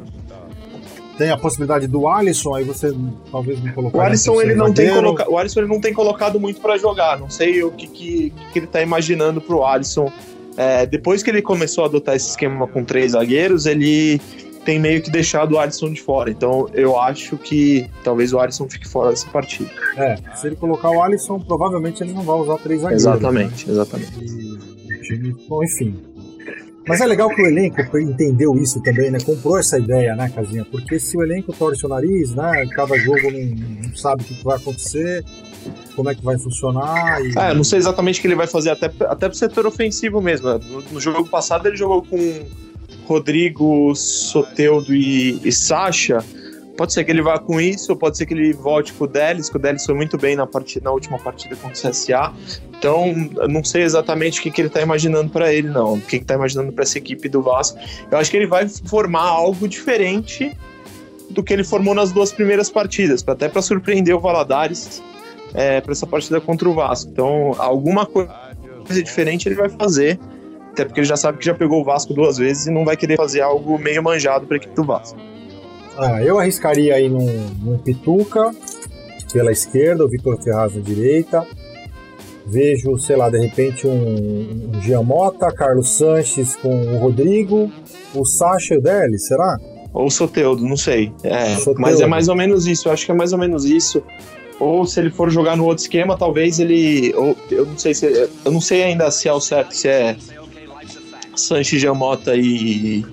Tem, a possibilidade do Alisson, aí você talvez me colocar. O Alisson ele não tem coloca... o Alisson ele não tem colocado muito para jogar. Não sei o que, que, que ele tá imaginando pro Alisson. É, depois que ele começou a adotar esse esquema com três zagueiros, ele tem meio que deixado o Alisson de fora. Então eu acho que talvez o Alisson fique fora dessa partida. É, se ele colocar o Alisson, provavelmente ele não vai usar três zagueiros. Exatamente, né? exatamente. E bom, enfim. Mas é legal que o elenco entendeu isso também, né? Comprou essa ideia, né, Casinha? Porque se o elenco torce o nariz, né? Cada jogo não, não sabe o que vai acontecer, como é que vai funcionar. E... É, eu não sei exatamente o que ele vai fazer, até, até pro setor ofensivo mesmo. No, no jogo passado ele jogou com Rodrigo, Soteudo e, e Sacha, pode ser que ele vá com isso, ou pode ser que ele volte com o Delis, que o Delis foi muito bem na, partida, na última partida contra o CSA. Então, não sei exatamente o que, que ele está imaginando para ele, não. O que está imaginando para essa equipe do Vasco. Eu acho que ele vai formar algo diferente do que ele formou nas duas primeiras partidas, até para surpreender o Valadares é, para essa partida contra o Vasco. Então, alguma coisa diferente ele vai fazer Até porque ele já sabe que já pegou o Vasco duas vezes e não vai querer fazer algo meio manjado para a equipe do Vasco. Ah, eu arriscaria aí num, num Pituca pela esquerda, o Vitor Ferraz na direita. Vejo, sei lá, de repente um, um Giamota, Carlos Sanches com o Rodrigo, o Sacha e o Deli, será? Ou o Soteudo, não sei. É, Soteldo. mas é mais ou menos isso. Eu acho que é mais ou menos isso. Ou se ele for jogar no outro esquema, talvez ele. Ou, eu não sei se. Eu não sei ainda se é o certo, se é Sanches Giamota e,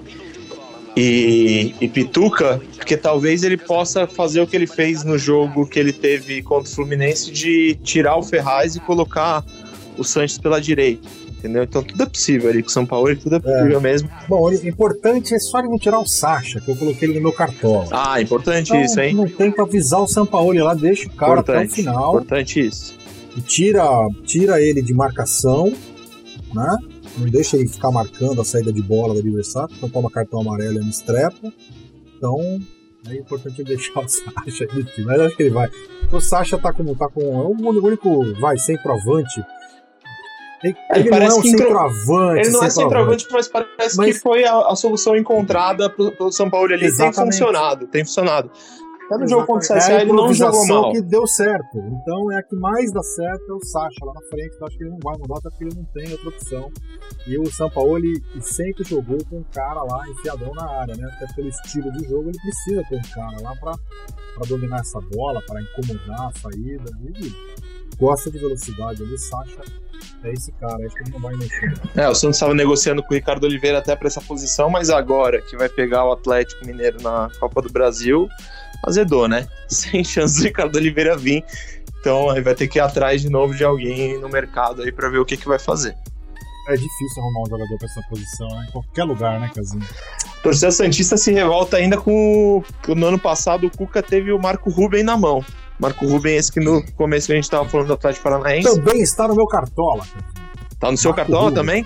e, e Pituca, porque talvez ele possa fazer o que ele fez no jogo que ele teve contra o Fluminense de tirar o Ferraz e colocar o Sanches pela direita. Entendeu? Então tudo é possível ali com o São Paulo, tudo é possível mesmo. Bom, o importante é só ele não tirar o Sacha, que eu coloquei ele no meu cartola. Ah, importante Então, isso, hein? Não tem pra avisar o Sampaoli lá, deixa o cara até o Importante, final importante isso. e tira, tira ele de marcação, né? Não deixa ele ficar marcando a saída de bola do adversário, então toma cartão amarelo e é um estrepa. Então é importante deixar o no time, mas acho que ele vai. O Sacha tá como tá com. É o único, vai, centroavante. Ele, Ele ele não é parece um que centroavante. Ele não é centroavante. mas parece Mas- que foi a, a solução encontrada pelo, pelo São Paulo ali. Tem Exatamente. funcionado, tem funcionado. Até no jogo contra o É CSA ele não jogou mal. que deu certo. Então é a que mais dá certo é o Sacha lá na frente. Eu acho que ele não vai mudar, até porque ele não tem outra opção. E o Sampaoli sempre jogou com um cara lá enfiadão na área, né? Até pelo estilo de jogo, ele precisa ter um cara lá pra, pra dominar essa bola, para incomodar a saída. Ele gosta de velocidade ali, o Sacha é esse cara, acho que ele não vai mexer. É, o Santos estava negociando com o Ricardo Oliveira até para essa posição, mas agora que vai pegar o Atlético Mineiro na Copa do Brasil, azedou, né? Sem chance do Ricardo Oliveira vir. Então aí vai ter que ir atrás de novo de alguém no mercado aí para ver o que, que vai fazer. É difícil arrumar um jogador pra essa posição, né? Em qualquer lugar, né, Casinho? Torcida Santista se revolta ainda com que no ano passado o Cuca teve o Marco Ruben na mão. Marco Ruben, esse que no começo a gente estava falando do Atlético Paranaense. Também está no meu cartola. Tá no seu Marco cartola Ruben. também?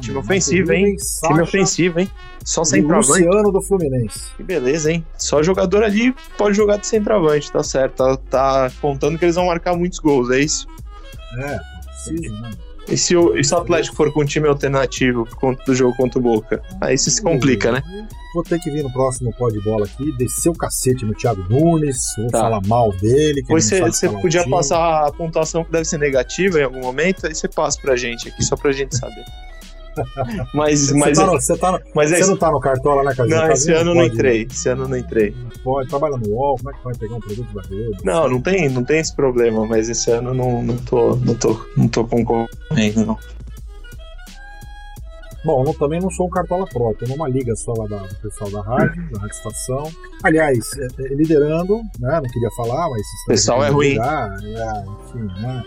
Time ofensivo, hein? Time ofensivo, hein? Só e centroavante. Luciano do Fluminense. Que beleza, hein? Só jogador ali pode jogar de centroavante, tá certo. Tá, tá contando que eles vão marcar muitos gols, é isso? É, precisa, né? E se o, e se o Atlético for com um time alternativo por conta do jogo contra o Boca? Aí isso se complica, né? Vou ter que vir no próximo pó de bola aqui, descer o cacete no Thiago Nunes, vou Tá. falar mal dele. Pois você podia passar a pontuação que deve ser negativa em algum momento, aí você passa pra gente aqui, só pra gente saber. Mas, Você, mas, tá no- você, tá no- mas é você isso. não tá no cartola, né, Casinho? Não, esse ano não pode- entrei. Esse ano não entrei. não Pode, trabalha no UOL, como é que vai pegar um produto da Globo? Não, não tem, não tem esse problema, mas esse ano eu não, não, tô, não, tô, não tô concorrendo, não. Bom, eu também não sou um cartola próprio, tô numa liga só lá da- do pessoal da rádio, da Rádio Estação. Aliás, é, é, liderando, né? Não queria falar, mas. estamos Pessoal é ruim. é, enfim, né?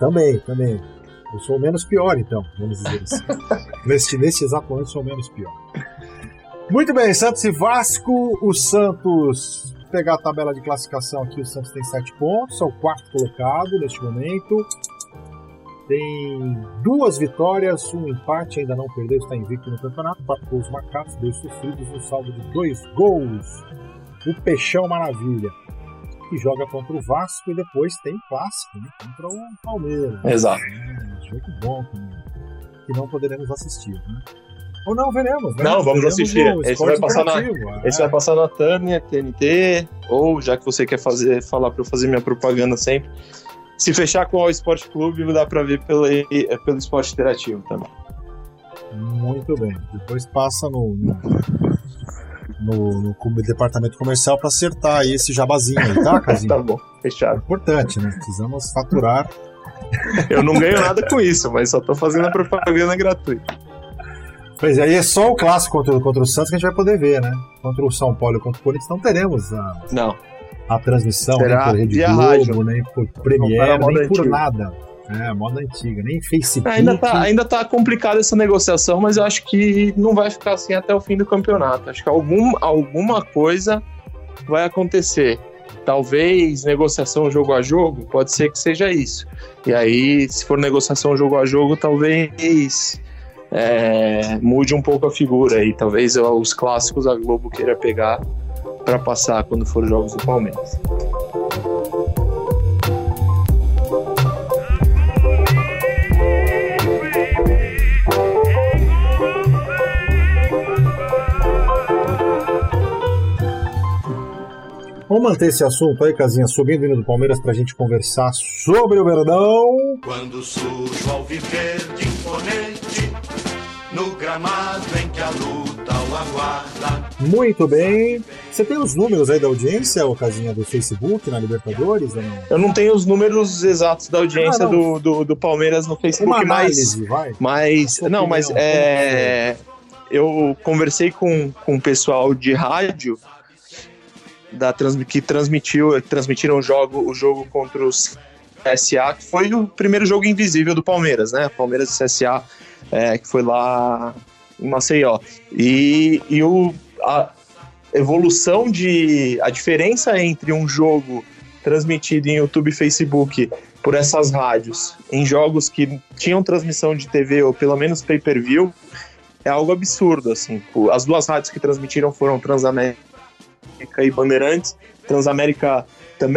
Também, também. Eu sou o menos pior, então, vamos dizer assim. neste, neste exato momento, sou o menos pior. Muito bem, Santos e Vasco. O Santos, pegar a tabela de classificação aqui, o Santos tem 7 pontos, é o quarto colocado neste momento. Tem duas vitórias, um empate, ainda não perdeu, está invicto no campeonato. Quatro gols marcados, dois sofridos, um saldo de dois gols. O Peixão Maravilha, que joga contra o Vasco e depois tem clássico né, contra o Palmeiras. Exato. É, jogo bom também, que não poderemos assistir. Né? Ou não veremos, né? Não, vamos Veremos assistir. Esse vai passar na- Interativo, Esse é. vai passar na Turner, TNT, ou já que você quer fazer, falar pra eu fazer minha propaganda sempre. Se fechar com o Esporte Clube, dá pra ver pelo, pelo esporte interativo também. Muito bem. Depois passa no, no, no, no departamento comercial para acertar aí esse jabazinho aí, tá, Casinho? Tá bom, É fechado. importante, né? Precisamos faturar. Eu não ganho nada com isso, mas só tô fazendo a propaganda gratuita. Pois é, aí é só o clássico contra, o- contra o Santos que a gente vai poder ver, né? Contra o São Paulo e contra o Corinthians não teremos a, Não, a transmissão Será nem por Rede Globo, rádio. nem por Premiere, nem por nada. É, moda antiga, nem Facebook. ainda tá, ainda tá complicada essa negociação, mas eu acho que não vai ficar assim até o fim do campeonato. Acho que algum, alguma coisa vai acontecer. Talvez negociação jogo a jogo, pode ser que seja isso. E aí, se for negociação jogo a jogo, talvez é, mude um pouco a figura aí. Talvez os clássicos a Globo queira pegar para passar quando for os jogos do Palmeiras. Vamos manter esse assunto aí, Casinha, subindo o hino do Palmeiras pra gente conversar sobre o Verdão. Quando surge ao viver de imponente, no gramado em que a luta o aguarda. Muito bem. Você tem os números aí da audiência, ô Casinha, do Facebook na Libertadores? Ou não? Eu não tenho os números exatos da audiência Ah, do, do, do Palmeiras no Uma Facebook, mas. análise, vai. Mas. Não, mas é. Eu conversei com, com o pessoal de rádio da, que transmitiu, transmitiram o jogo, o jogo contra os CSA, que foi o primeiro jogo invisível do Palmeiras, né? Palmeiras e CSA, é, que foi lá em Maceió. E, e o, a evolução de. A diferença entre um jogo transmitido em YouTube e Facebook por essas rádios em jogos que tinham transmissão de TV ou pelo menos pay-per-view é algo absurdo, assim. As duas rádios que transmitiram foram Transamérica e Bandeirantes. Transamérica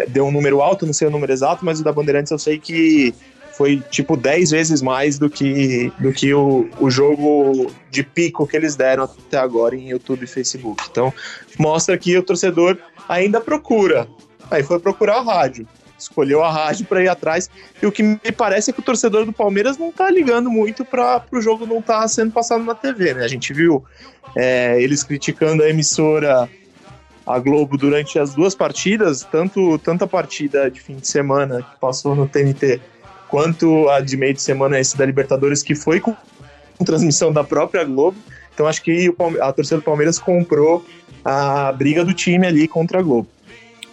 deu um número alto, não sei o número exato, mas o da Bandeirantes eu sei que foi tipo 10 vezes mais do que, do que o, o jogo de pico que eles deram até agora em YouTube e Facebook. Então, mostra que o torcedor ainda procura. Aí foi procurar a rádio. Escolheu a rádio para ir atrás. E o que me parece é que o torcedor do Palmeiras não tá ligando muito para o jogo não estar sendo passado na TV, né? A gente viu é, eles criticando a emissora a Globo durante as duas partidas, tanto, tanto a partida de fim de semana que passou no TNT, quanto a de meio de semana esse da Libertadores, que foi com, transmissão da própria Globo. Então acho que a torcida do Palmeiras comprou a briga do time ali contra a Globo.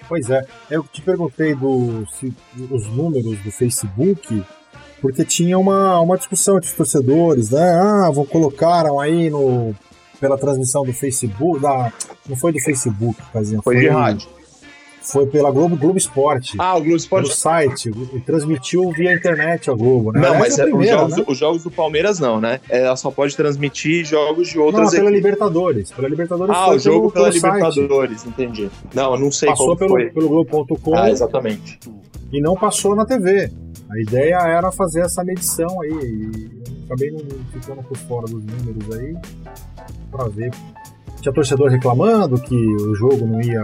Pois é, eu te perguntei do, se, os números do Facebook, porque tinha uma, uma discussão entre os torcedores, né? Ah, vão colocaram aí no pela transmissão do Facebook, da, não foi do Facebook, Casinha, Foi de rádio. Foi pela Globo Globo Esporte. Ah, o Globo Esporte. site, e transmitiu via internet a Globo, né? Não, Essa mas é a é, os, primeira, jogos, né? os jogos do Palmeiras não, né? Ela só pode transmitir jogos de Não, outras pela equipes. Libertadores. Pela Libertadores Ah, foi o jogo pelo, pela pelo site. Libertadores, entendi. Não, eu não sei Passou pelo, foi. pelo Globo.com Ah, exatamente. e não passou na TV. A ideia era fazer essa medição aí. E acabei não ficando por fora dos números aí pra ver. Tinha torcedor reclamando que o jogo não ia.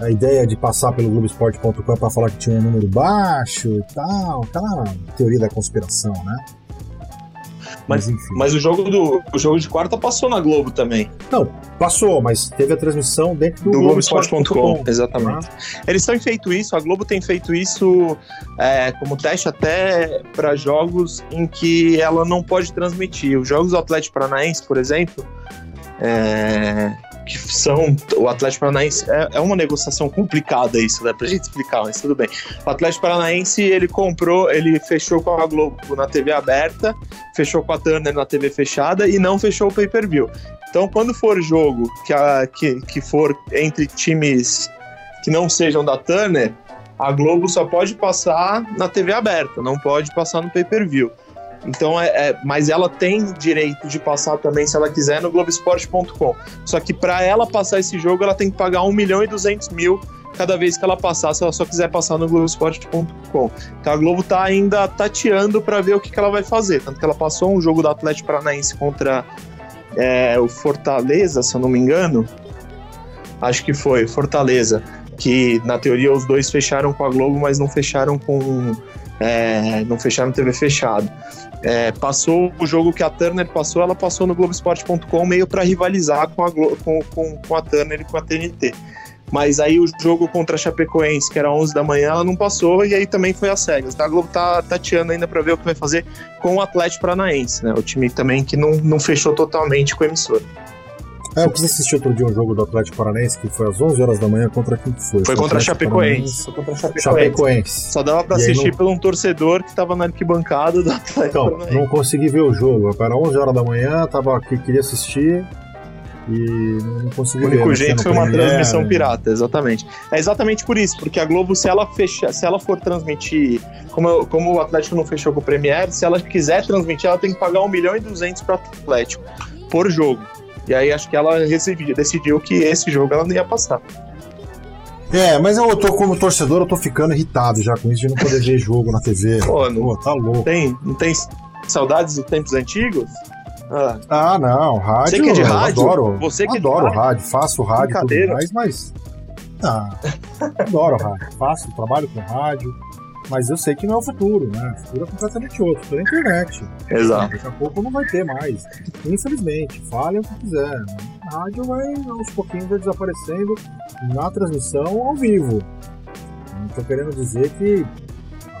A ideia de passar pelo Globoesporte.com é pra falar que tinha um número baixo e tal. Aquela teoria da conspiração, né? Mas, enfim. Mas o jogo do o jogo de quarta passou na Globo também, Não, passou, mas teve a transmissão dentro do, do Globoesporte.com. Exatamente. Eles têm feito isso, a Globo tem feito isso é, como teste até para jogos em que ela não pode transmitir. Os jogos do Atlético Paranaense, por exemplo, é, que são o Atlético Paranaense é, é uma negociação complicada isso, né, pra gente explicar, mas tudo bem. O Atlético Paranaense ele comprou, ele fechou com a Globo na TV aberta, fechou com a Turner na TV fechada e não fechou o pay-per-view. Então, quando for jogo que, a, que, que for entre times que não sejam da Turner, a Globo só pode passar na TV aberta, não pode passar no pay-per-view. Então, é, é- mas ela tem direito de passar também, se ela quiser, no Globoesporte.com. Só que para ela passar esse jogo, ela tem que pagar 1 milhão e 200 mil cada vez que ela passar, se ela só quiser passar no Globoesporte.com. Então a Globo tá ainda tateando para ver o que, que ela vai fazer. Tanto que ela passou um jogo do Atlético Paranaense contra é, o Fortaleza, se eu não me engano. Acho que foi, Fortaleza. Que na teoria os dois fecharam com a Globo, mas não fecharam com. é, não fecharam TV fechado. É, passou o jogo que a Turner passou, ela passou no Globoesporte.com meio para rivalizar com a, com, com, com a Turner e com a TNT. Mas aí o jogo contra a Chapecoense, que era 11 da manhã, ela não passou e aí também foi às cegas. Então a Globo tá tateando ainda para ver o que vai fazer com o Atlético Paranaense, né? O time também que não, não fechou totalmente com a emissora. É, eu quis assistir outro dia um jogo do Atlético Paranaense que foi às 11 horas da manhã contra quem que foi? Foi o contra Chapecoense. Foi contra. Chapecoense. Chapecoense. Só dava pra E assistir não- por um torcedor que tava na arquibancada do Atlético Então, Paranaense. não consegui ver o jogo. Era 11 horas da manhã, tava aqui, queria assistir e não consegui O ver. único não jeito foi uma transmissão pirata, exatamente. É exatamente por isso, porque a Globo, se ela fecha, se ela for transmitir, como, como o Atlético não fechou com o Premier, se ela quiser transmitir, ela tem que pagar 1 milhão e 200 para o Atlético por jogo. E aí acho que ela decidiu, que esse jogo ela não ia passar. É, mas eu tô como torcedor, eu tô ficando irritado já com isso de não poder ver jogo na TV. Pô, não Pô, tá louco. tem, não tem saudades dos tempos antigos? Ah, Ah, não, rádio. Você que é de eu rádio? Adoro. Você que é adoro rádio? rádio, faço rádio e tudo mais, mas Ah, adoro rádio. Faço, trabalho com rádio. Mas eu sei que não é o futuro, né? O futuro é completamente outro. Pela internet. Exato. Daqui a pouco não vai ter mais. Infelizmente, falem o que quiser. A rádio vai, aos pouquinhos, vai desaparecendo na transmissão ao vivo. Não estou querendo dizer que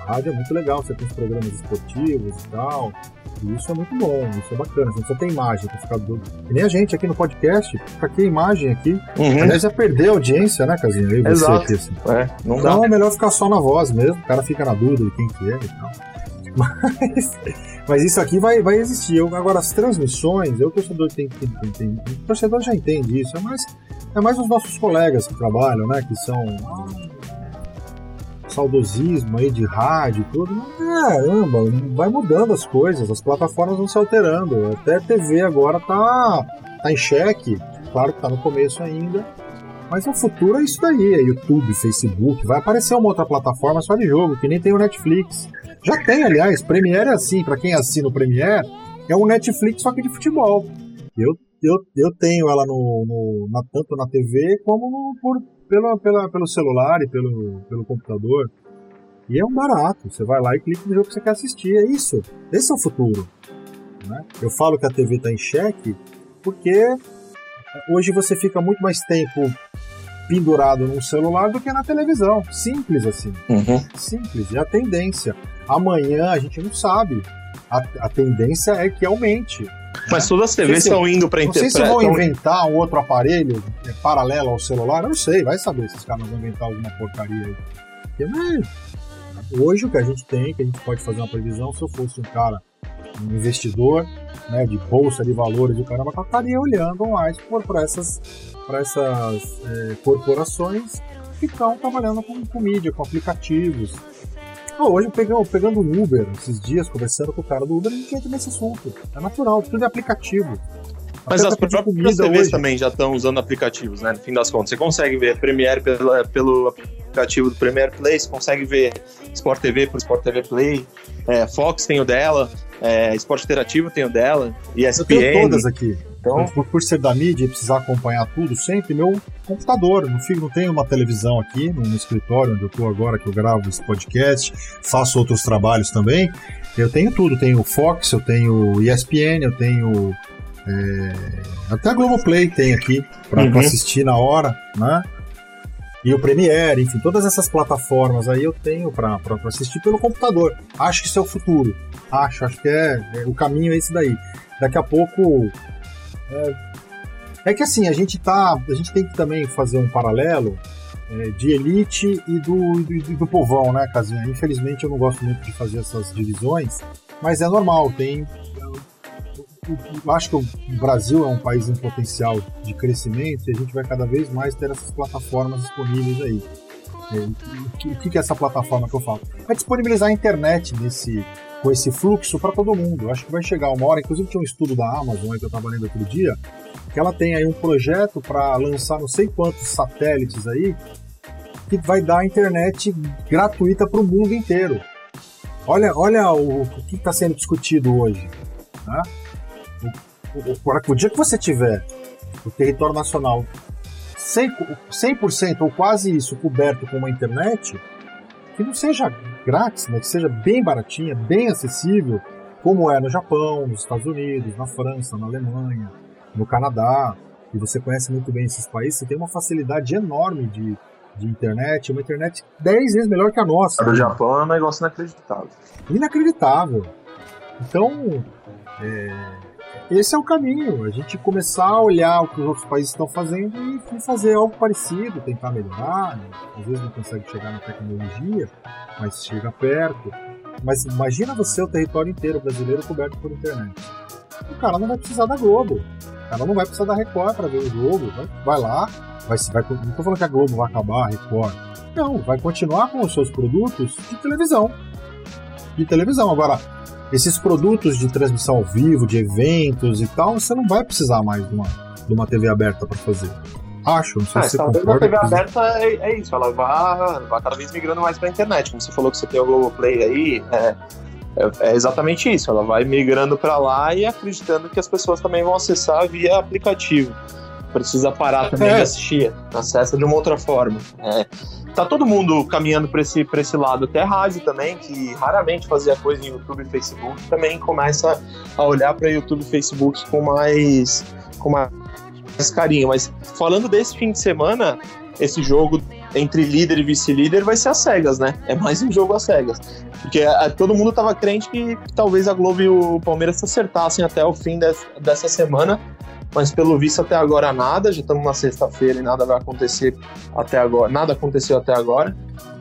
a rádio é muito legal, você tem os programas esportivos e tal. E isso é muito bom, isso é bacana. Você tem imagem pra ficar do. E nem a gente aqui no podcast, pra que imagem aqui? Uhum. Aliás, já perdeu a audiência, né, Casinha? Você Exato. aqui, assim. É, não dá. Então é melhor ficar só na voz mesmo, o cara fica na dúvida de quem que é e tal. Mas, mas isso aqui vai, vai existir. Eu- agora, as transmissões, eu, o torcedor tem que entender. O torcedor já entende isso, é mais, é mais os nossos colegas que trabalham, né? Que são. Saudosismo aí de rádio e tudo. Caramba, vai mudando as coisas, as plataformas vão se alterando. Até a TV agora tá, tá em xeque. Claro que tá no começo ainda. Mas o futuro é isso daí, é YouTube, Facebook, vai aparecer uma outra plataforma só de jogo, que nem tem o Netflix. Já tem, aliás, Premiere é assim, pra quem assina o Premiere, é um Netflix só que de futebol. Eu, eu, eu tenho ela no, no- na- tanto na TV como no, por, pela, pela, pelo celular e pelo, pelo computador. E é um barato, você vai lá e clica no jogo que você quer assistir, é isso. Esse é o futuro. né? Eu falo que a TV está em xeque porque hoje você fica muito mais tempo pendurado num celular do que na televisão. Simples assim. Uhum. Simples. É a tendência. Amanhã a gente não sabe. A, a tendência é que aumente. Mas todas as TVs estão indo para Não sei se vão inventar um outro aparelho é, paralelo ao celular. Eu não sei, vai saber se os caras vão inventar alguma porcaria aí. Porque, né, hoje o que a gente tem, que a gente pode fazer uma previsão, se eu fosse um cara, um investidor né, de bolsa de valores, o eu estaria olhando mais para essas, pra essas é, corporações que estão trabalhando com, com mídia, com aplicativos. Hoje pegando, pegando um Uber, esses dias, conversando com o cara do Uber, a gente entra nesse assunto. É natural, tudo é aplicativo. Mas Até as próprias TVs hoje. também já estão usando aplicativos, né? No fim das contas. Você consegue ver Premiere pela- pelo aplicativo do Premiere Play, você consegue ver Sport TV por Sport TV Play, é, Fox tem o dela, é, Esporte Interativo tem o dela, Eu ESPN. tenho todas aqui. Então, Por, por ser da mídia e precisar acompanhar tudo sempre, meu computador. Não, fico, não tenho uma televisão aqui no, no escritório onde eu estou agora, que eu gravo esse podcast, faço outros trabalhos também. Eu tenho tudo. Tenho Fox, eu tenho ESPN, eu tenho. é, até a Globoplay tem aqui para Uhum. assistir na hora, né? E o Premiere, enfim, todas essas plataformas aí eu tenho para assistir pelo computador. Acho que isso é o futuro. Acho, acho que é, é- o caminho é esse daí. Daqui a pouco é que assim, a gente tá. A gente tem que também fazer um paralelo é, de elite e do, do, do povão, né, Casinha? Infelizmente eu não gosto muito de fazer essas divisões, mas é normal, tem. Eu, eu- acho que o Brasil é um país em potencial de crescimento e a gente vai cada vez mais ter essas plataformas disponíveis aí. É, o que- o que é essa plataforma que eu falo? É disponibilizar a internet nesse, com esse fluxo para todo mundo. Eu acho que vai chegar uma hora, inclusive tinha um estudo da Amazon que eu estava lendo outro dia, que ela tem aí um projeto para lançar não sei quantos satélites aí que vai dar internet gratuita para o mundo inteiro. Olha, olha o, o que está sendo discutido hoje. Né? O, o, o dia que você tiver o território nacional 100%, 100% ou quase isso coberto com uma internet, que não seja grátis, né? que seja bem baratinha, bem acessível, como é no Japão, nos Estados Unidos, na França, na Alemanha, no Canadá, e você conhece muito bem esses países, você tem uma facilidade enorme de, de internet, uma internet 10 vezes melhor que a nossa. do Japão é um negócio inacreditável. Inacreditável. Então, é, esse é o caminho, a gente começar a olhar o que os outros países estão fazendo e, fazer algo parecido, tentar melhorar. né? Às vezes não consegue chegar na tecnologia, mas chega perto. Mas imagina você o território inteiro brasileiro coberto por internet. O cara não vai precisar da Globo. O cara não vai precisar da Record para ver o jogo. Vai, vai lá, vai, vai, não estou falando que a Globo vai acabar, a Record. Não, vai continuar com os seus produtos de televisão. De televisão. Agora, esses produtos de transmissão ao vivo, de eventos e tal, você não vai precisar mais de uma, de uma TV aberta para fazer. Acho, não sei Ah, se você talvez a concorda. TV aberta é, é isso, ela vai, vai cada vez migrando mais pra internet. Como você falou que você tem o Globoplay aí, é, é, é exatamente isso. Ela vai migrando pra lá e acreditando que as pessoas também vão acessar via aplicativo. Precisa parar também É. de assistir, acessa de uma outra forma. É, tá todo mundo caminhando para esse, pra esse lado, até a rádio também, que raramente fazia coisa em YouTube e Facebook, também começa a olhar para YouTube e Facebook com mais, com mais carinho. Mas falando desse fim de semana, esse jogo entre líder e vice-líder vai ser às cegas, né? É mais um jogo às cegas. Porque é, todo mundo tava crente que, que talvez a Globo e o Palmeiras se acertassem até o fim des- dessa semana, mas pelo visto até agora nada. Já estamos na sexta-feira e nada vai acontecer até agora. Nada aconteceu até agora.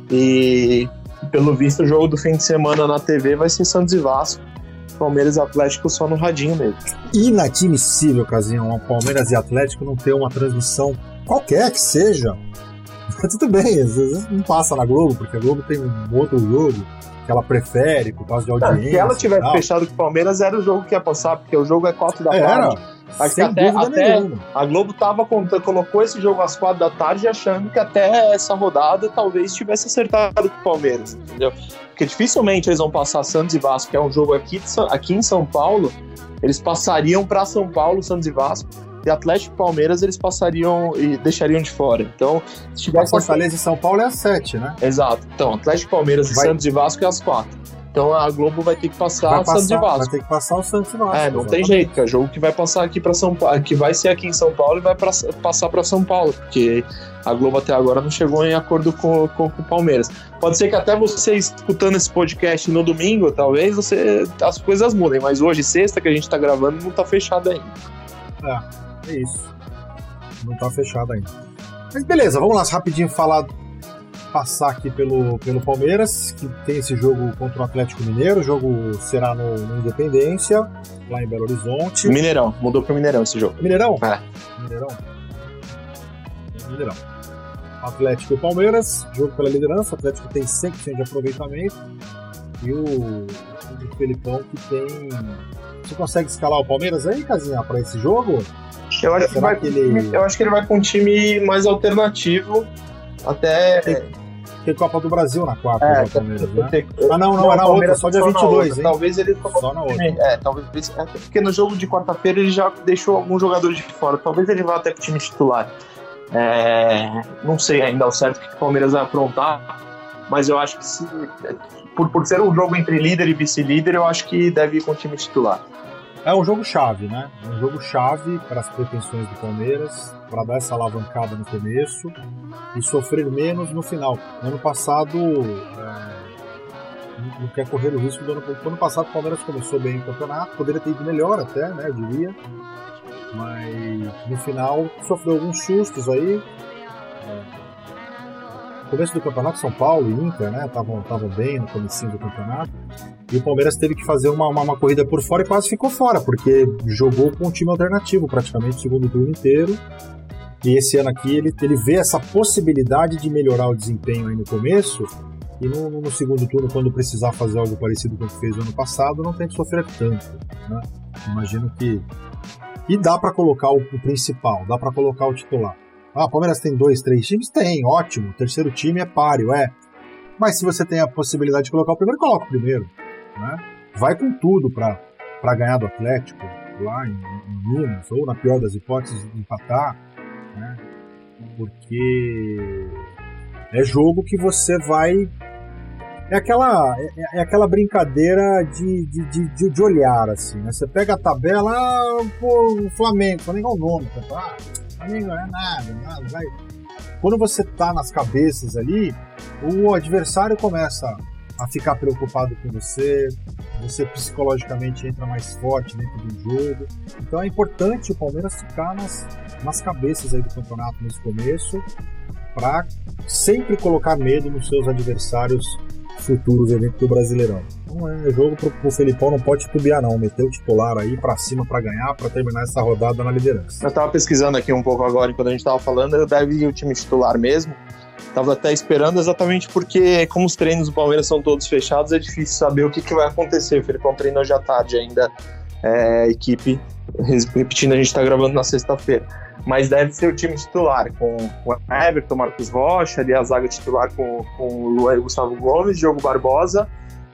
E pelo visto o jogo do fim de semana na TV vai ser Santos e Vasco. Palmeiras e Atlético só no radinho mesmo. Inadmissível, Casinho, um Palmeiras e Atlético não ter uma transmissão qualquer que seja. Tudo bem, às vezes não passa na Globo, porque a Globo tem um outro jogo que ela prefere por causa de audiência. Se ela tivesse fechado com o Palmeiras, era o jogo que ia passar, porque o jogo é 4 da É, tarde. era. Acho que Sem até- dúvida até- nenhuma. A Globo tava contando, colocou esse jogo às quatro da tarde achando que até essa rodada talvez tivesse acertado com o Palmeiras, entendeu? Porque dificilmente eles vão passar Santos e Vasco, que é um jogo aqui, aqui em São Paulo, eles passariam para São Paulo, Santos e Vasco, e Atlético e Palmeiras eles passariam e deixariam de fora. Então, se tivesse Fortaleza e São Paulo é às 7, né? Exato. Então, Atlético, Palmeiras, Vai- Santos e Vasco é às quatro. Então a Globo vai ter que passar Vai, Santos e passar, vai Vasco. ter que passar o Santos e Vasco. É, não tem exatamente. jeito, que é jogo que vai passar aqui para São Paulo, que vai ser aqui em São Paulo e vai pra, passar para São Paulo, porque a Globo até agora não chegou em acordo com, com, com o Palmeiras. Pode ser que até você escutando esse podcast no domingo, talvez você as coisas mudem, mas hoje, sexta, que a gente tá gravando, não tá fechado ainda. É isso. Não tá fechado ainda. Mas beleza, vamos lá rapidinho falar. Passar aqui pelo, pelo Palmeiras, que tem esse jogo contra o Atlético Mineiro. O jogo será no, no Independência, lá em Belo Horizonte. Mineirão, mudou pro Mineirão esse jogo. Mineirão? É. Mineirão. Mineirão. Atlético e Palmeiras, jogo pela liderança. O Atlético tem 100% de aproveitamento. E o, o Felipão que tem. Você consegue escalar o Palmeiras aí, Casinha, pra esse jogo? Eu acho, que vai, que ele- eu acho que ele vai com um time mais alternativo, até. Tem Copa do Brasil na quarta, É, Palmeiras, né? ter- Ah, não, não, Não, é na outra, só dia na 22, outra. hein? Talvez ele Só na outra. É, talvez. é, Porque no jogo de quarta-feira ele já deixou alguns jogadores de fora. Talvez ele vá até com o time titular. É, não sei ainda ao certo o que o Palmeiras vai aprontar, mas eu acho que se, por, por ser um jogo entre líder e vice-líder, eu acho que deve ir com o time titular. É um jogo chave, né? É um jogo chave para as pretensões do Palmeiras, para dar essa alavancada no começo e sofrer menos no final. No ano passado, é, não- quer correr o risco do ano, ano passado. O Palmeiras começou bem o campeonato, poderia ter ido melhor até, né? Eu diria. Mas no final sofreu alguns sustos aí. É, começo do campeonato, São Paulo e Inter, né? Estavam bem no comecinho do campeonato. E o Palmeiras teve que fazer uma, uma, uma corrida por fora e quase ficou fora, porque jogou com um time alternativo praticamente o segundo turno inteiro. E esse ano aqui ele, ele vê essa possibilidade de melhorar o desempenho aí no começo. E no, no segundo turno, quando precisar fazer algo parecido com o que fez no ano passado, não tem que sofrer tanto. Né? Imagino que. E dá para colocar o, o principal, dá para colocar o titular. Ah, o Palmeiras tem dois, três times? Tem, ótimo. O terceiro time é páreo, é. Mas se você tem a possibilidade de colocar o primeiro, coloca o primeiro. Né? Vai com tudo para ganhar do Atlético lá em, em, Minas, ou na pior das hipóteses, empatar. Né? Porque é jogo que você vai. É aquela, é, é aquela brincadeira de, de, de, de, olhar, assim, né? Você pega a tabela, ah, pô, o Flamengo, Flamengo é o nome, tá? ah, Flamengo não é nada, nada, vai. Quando você tá nas cabeças ali, o adversário começa a ficar preocupado com você, você psicologicamente entra mais forte dentro do jogo. Então é importante o Palmeiras ficar nas, nas cabeças aí do campeonato nesse começo, para sempre colocar medo nos seus adversários futuros dentro do Brasileirão. Então é jogo pro, pro Felipão, não pode titubear não, meter o titular aí para cima para ganhar, para terminar essa rodada na liderança. Eu tava pesquisando aqui um pouco agora, enquanto a gente tava falando, deve ir o time titular mesmo. Tava até esperando exatamente porque, como os treinos do Palmeiras são todos fechados, é difícil saber o que, que vai acontecer. O Felipão treinou à tarde ainda, é, equipe, repetindo, a gente tá gravando na sexta-feira. Mas deve ser o time titular, com o Everton, Marcos Rocha, ali a zaga titular com, com o e Gustavo Gomes, Diogo Barbosa,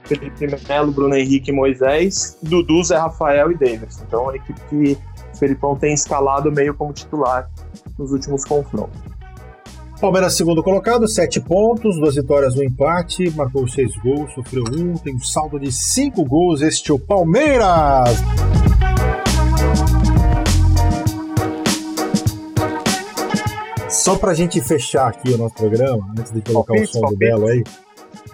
Felipe Melo, Bruno Henrique Moisés, Dudu, Zé Rafael e Davis. Então, a equipe que Felipão tem escalado meio como titular nos últimos confrontos. Palmeiras segundo colocado, sete pontos, duas vitórias, um empate, marcou seis gols, sofreu um, tem um saldo de cinco gols. Este é o Palmeiras. Só pra gente fechar aqui o nosso programa, antes de colocar palpite, o som palpite. do Belo aí,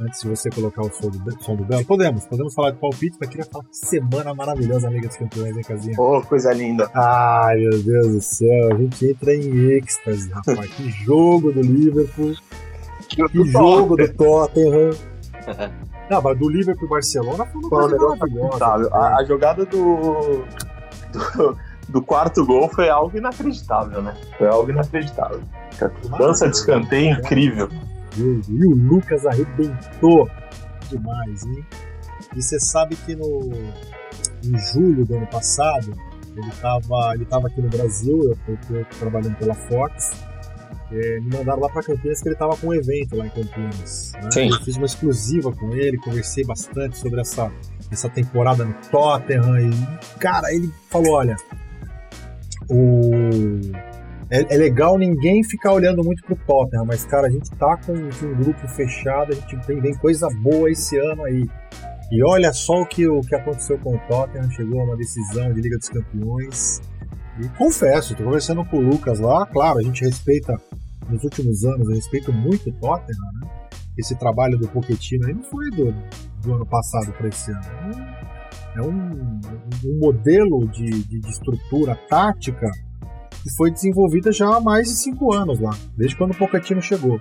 antes de você colocar o som do, som do Belo, podemos, podemos falar de palpite, mas queria falar que semana maravilhosa, amiga dos campeões, hein, Casinha? Oh, coisa linda. Ai, meu Deus do céu, a gente entra em êxtase, rapaz. que jogo do Liverpool, que jogo do Tottenham. Não, mas do Liverpool e Barcelona foi uma coisa maravilhosa. A, a, jogada do, do, do, quarto gol foi algo inacreditável, né? Foi algo inacreditável. Dança de escanteio incrível. E o Lucas arrebentou demais, hein? E você sabe que no em julho do ano passado, ele estava ele tava aqui no Brasil, eu estou trabalhando pela Fox, é, me mandaram lá para Campinas que ele estava com um evento lá em Campinas. Né? Sim. Eu fiz uma exclusiva com ele, conversei bastante sobre essa, essa temporada no Tottenham. E, cara, ele falou: olha, o é, é, legal ninguém ficar olhando muito pro Tottenham, mas, cara, a gente tá com, com um grupo fechado, a gente tem, vem coisa boa esse ano aí. E olha só o que, o que aconteceu com o Tottenham, chegou a uma decisão de Liga dos Campeões. E confesso, tô conversando com o Lucas lá, claro, a gente respeita, nos últimos anos, eu respeito muito o Tottenham, né? Esse trabalho do Pochettino aí não foi do, do ano passado para esse ano. É um, um modelo de, de, de estrutura tática que foi desenvolvida já há mais de cinco anos lá, desde quando o Pochettino chegou.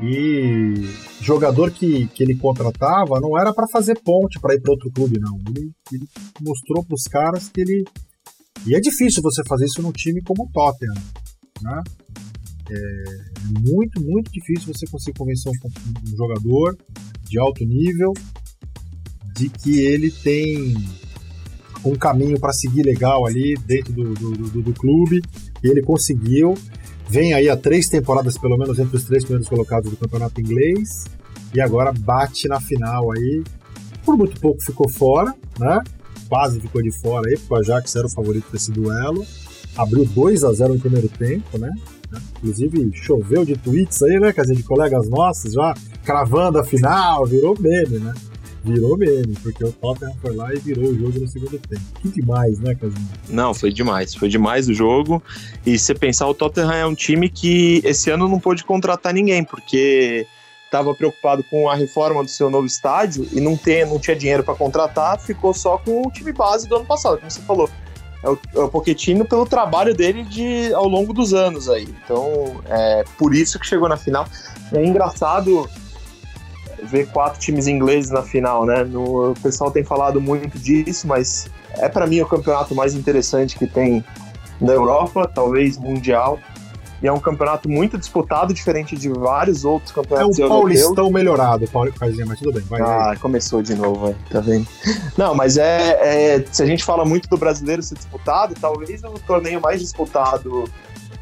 E jogador que, que ele contratava não era para fazer ponte para ir para outro clube, não. Ele, ele mostrou para os caras que ele. E é difícil você fazer isso num time como o Tottenham. Né? É muito, muito difícil você conseguir convencer um, um jogador de alto nível de que ele tem um caminho para seguir legal ali dentro do, do, do, do, clube, e ele conseguiu. Vem aí há três temporadas, pelo menos, entre os três primeiros colocados do campeonato inglês, e agora bate na final aí. Por muito pouco ficou fora, né? Quase ficou de fora aí, porque o Ajax era o favorito desse duelo. Abriu 2 a 0 no primeiro tempo, né? Inclusive, choveu de tweets aí, né? Quer dizer, de colegas nossos já cravando a final, virou meme, né? Virou meme, porque o Tottenham foi lá e virou o jogo no segundo tempo. Que demais, né, Casinho? Não, foi demais. Foi demais o jogo. E se pensar, o Tottenham é um time que esse ano não pôde contratar ninguém, porque estava preocupado com a reforma do seu novo estádio e não, tem, não tinha dinheiro para contratar, ficou só com o time base do ano passado, como você falou. É o, é o Pochettino pelo trabalho dele de, ao longo dos anos aí. Então, é por isso que chegou na final. É engraçado ver quatro times ingleses na final, né? No, o pessoal tem falado muito disso, mas é para mim o campeonato mais interessante que tem na Europa, talvez mundial. E é um campeonato muito disputado, diferente de vários outros campeonatos europeus. É um europeus. paulistão melhorado, Paulo Casinha, mas tudo bem, vai. Ah, vai. começou de novo, tá vendo? Não, mas é, é, Se a gente fala muito do brasileiro ser disputado, talvez o torneio mais disputado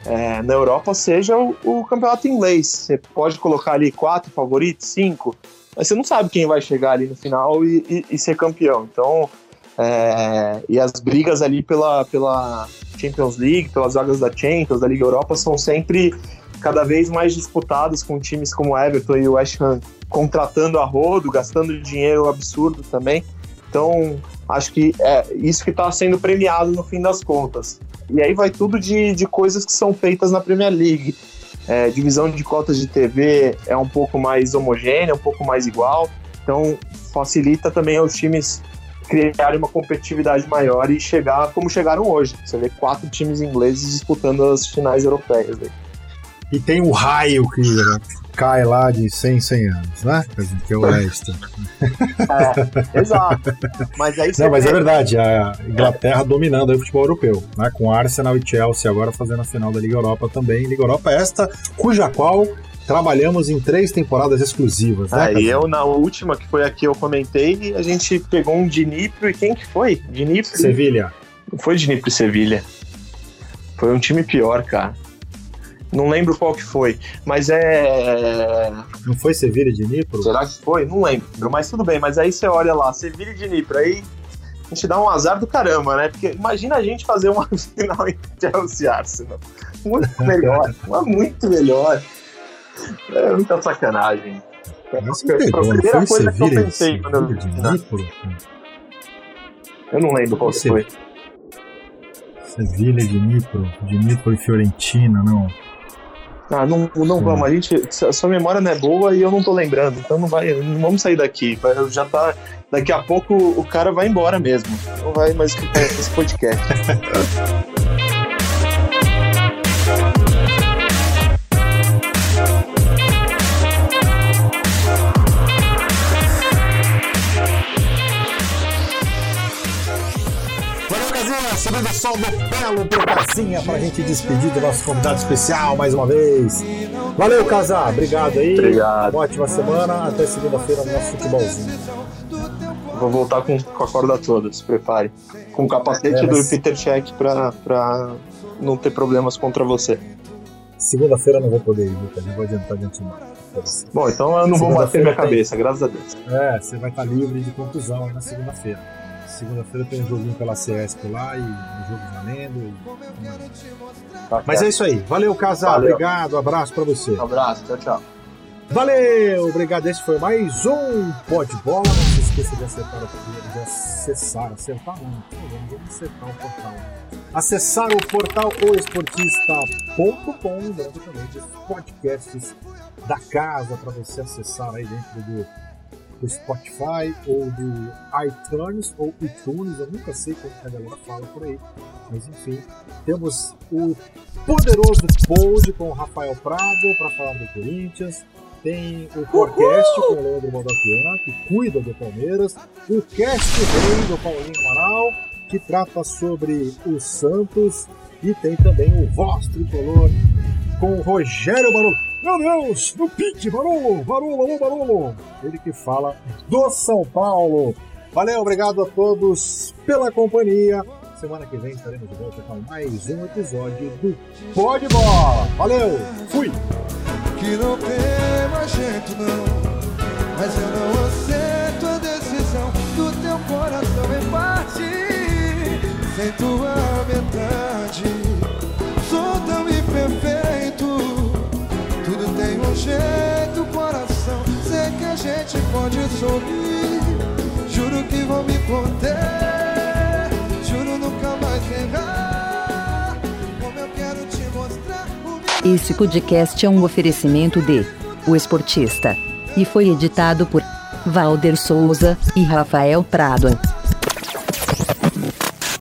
é, na Europa seja o, o, campeonato inglês. Você pode colocar ali quatro favoritos, cinco, mas você não sabe quem vai chegar ali no final e, e, e ser campeão. Então, é, e as brigas ali pela, pela Champions League, pelas vagas da Champions, da Liga Europa, são sempre cada vez mais disputadas com times como Everton e West Ham contratando a rodo, gastando dinheiro absurdo também. Então, acho que é isso que está sendo premiado no fim das contas. E aí vai tudo de, de coisas que são feitas na Premier League. É, divisão de cotas de TV é um pouco mais homogênea, um pouco mais igual. Então facilita também aos times criarem uma competitividade maior e chegar como chegaram hoje. Você vê quatro times ingleses disputando as finais europeias. Aí. E tem o raio que cai lá de 100 100 anos, né? Que é o Leicester. É, exato. Mas aí Não, mas vê... é verdade, a Inglaterra é. dominando o futebol europeu, né? Com Arsenal e Chelsea agora fazendo a final da Liga Europa também. Liga Europa esta, cuja qual trabalhamos em três temporadas exclusivas, né? É, e eu, na última, que foi a que eu comentei, a gente pegou um Dnipro e quem que foi? Dnipro? Sevilha. Não foi Dnipro e Sevilha. Foi um time pior, cara. Não lembro qual que foi, mas é. Não foi Sevilha de Nipro? Será que foi? Não lembro, mas tudo bem. Mas aí você olha lá, Sevilha de Nipro, aí a gente dá um azar do caramba, né? Porque imagina a gente fazer uma final em Chelsea Arsenal. Muito melhor, mas muito melhor. É muita sacanagem. Que pegou, a primeira coisa que eu pensei quando eu vi. Eu não lembro qual Você- foi. Sevilha de Nipro, de Nipro e Fiorentina, não. Ah, não, não vamos, a gente. Sua sua memória não é boa e eu não tô lembrando, então não vai. Não vamos sair daqui. vai- Já tá. Daqui a pouco o cara vai embora mesmo. Não vai mais escutar esse podcast. Subindo o sol do belo pro Casinha pra gente despedir do nosso convidado especial mais uma vez. Valeu, Casar! Obrigado aí. Obrigado. Uma ótima semana. Até segunda-feira no nosso futebolzinho. Vou voltar com, com a corda toda, se prepare. Com o capacete É, do mas- Peter Check pra, pra não ter problemas contra você. Segunda-feira eu não vou poder ir, Lucas. Eu vou adiantar de antemão. Bom, então eu não vou bater minha tem. cabeça, graças a Deus. É, você vai estar livre de contusão aí na segunda-feira. Segunda-feira tem um joguinho pela CSP lá e um jogo valendo. e- Tá Mas é isso aí. Valeu, Casar. Valeu. Obrigado. Abraço pra você. Um abraço, tchau, tchau. Valeu, obrigado. Esse foi mais um Pode Bola. Não se esqueça de acertar o de acessar, acertar não, vamos vamos acertar o portal. Acessar o portal oesportista.com, lembrando também dos podcasts da casa para você acessar aí dentro do, do Spotify ou do iTunes ou iTunes, eu nunca sei como que a galera fala por aí. Mas enfim, temos o poderoso Pod com o Rafael Prado para falar do Corinthians. Tem o podcast com o Leandro Baldaquian, que cuida do Palmeiras. O Cast Rei do Paulinho Amaral, que trata sobre o Santos. E tem também o Voz Tricolor com o Rogério Barolo. Meu Deus, no pique, Barolo, Barolo, Barolo. Ele que fala do São Paulo. Valeu, obrigado a todos pela companhia. Semana que vem estaremos de volta com mais um episódio do Pode Bola. Valeu, fui! que não tem mais jeito não Mas eu não aceito a decisão do teu coração em parte Sem tua metade Sou tão imperfeito jeito, coração. Sei que a gente pode sorrir. Juro que vou me conter. Juro nunca mais Como eu quero te mostrar Esse podcast é um oferecimento de O Esportista. E foi editado por Valder Souza e Rafael Prado.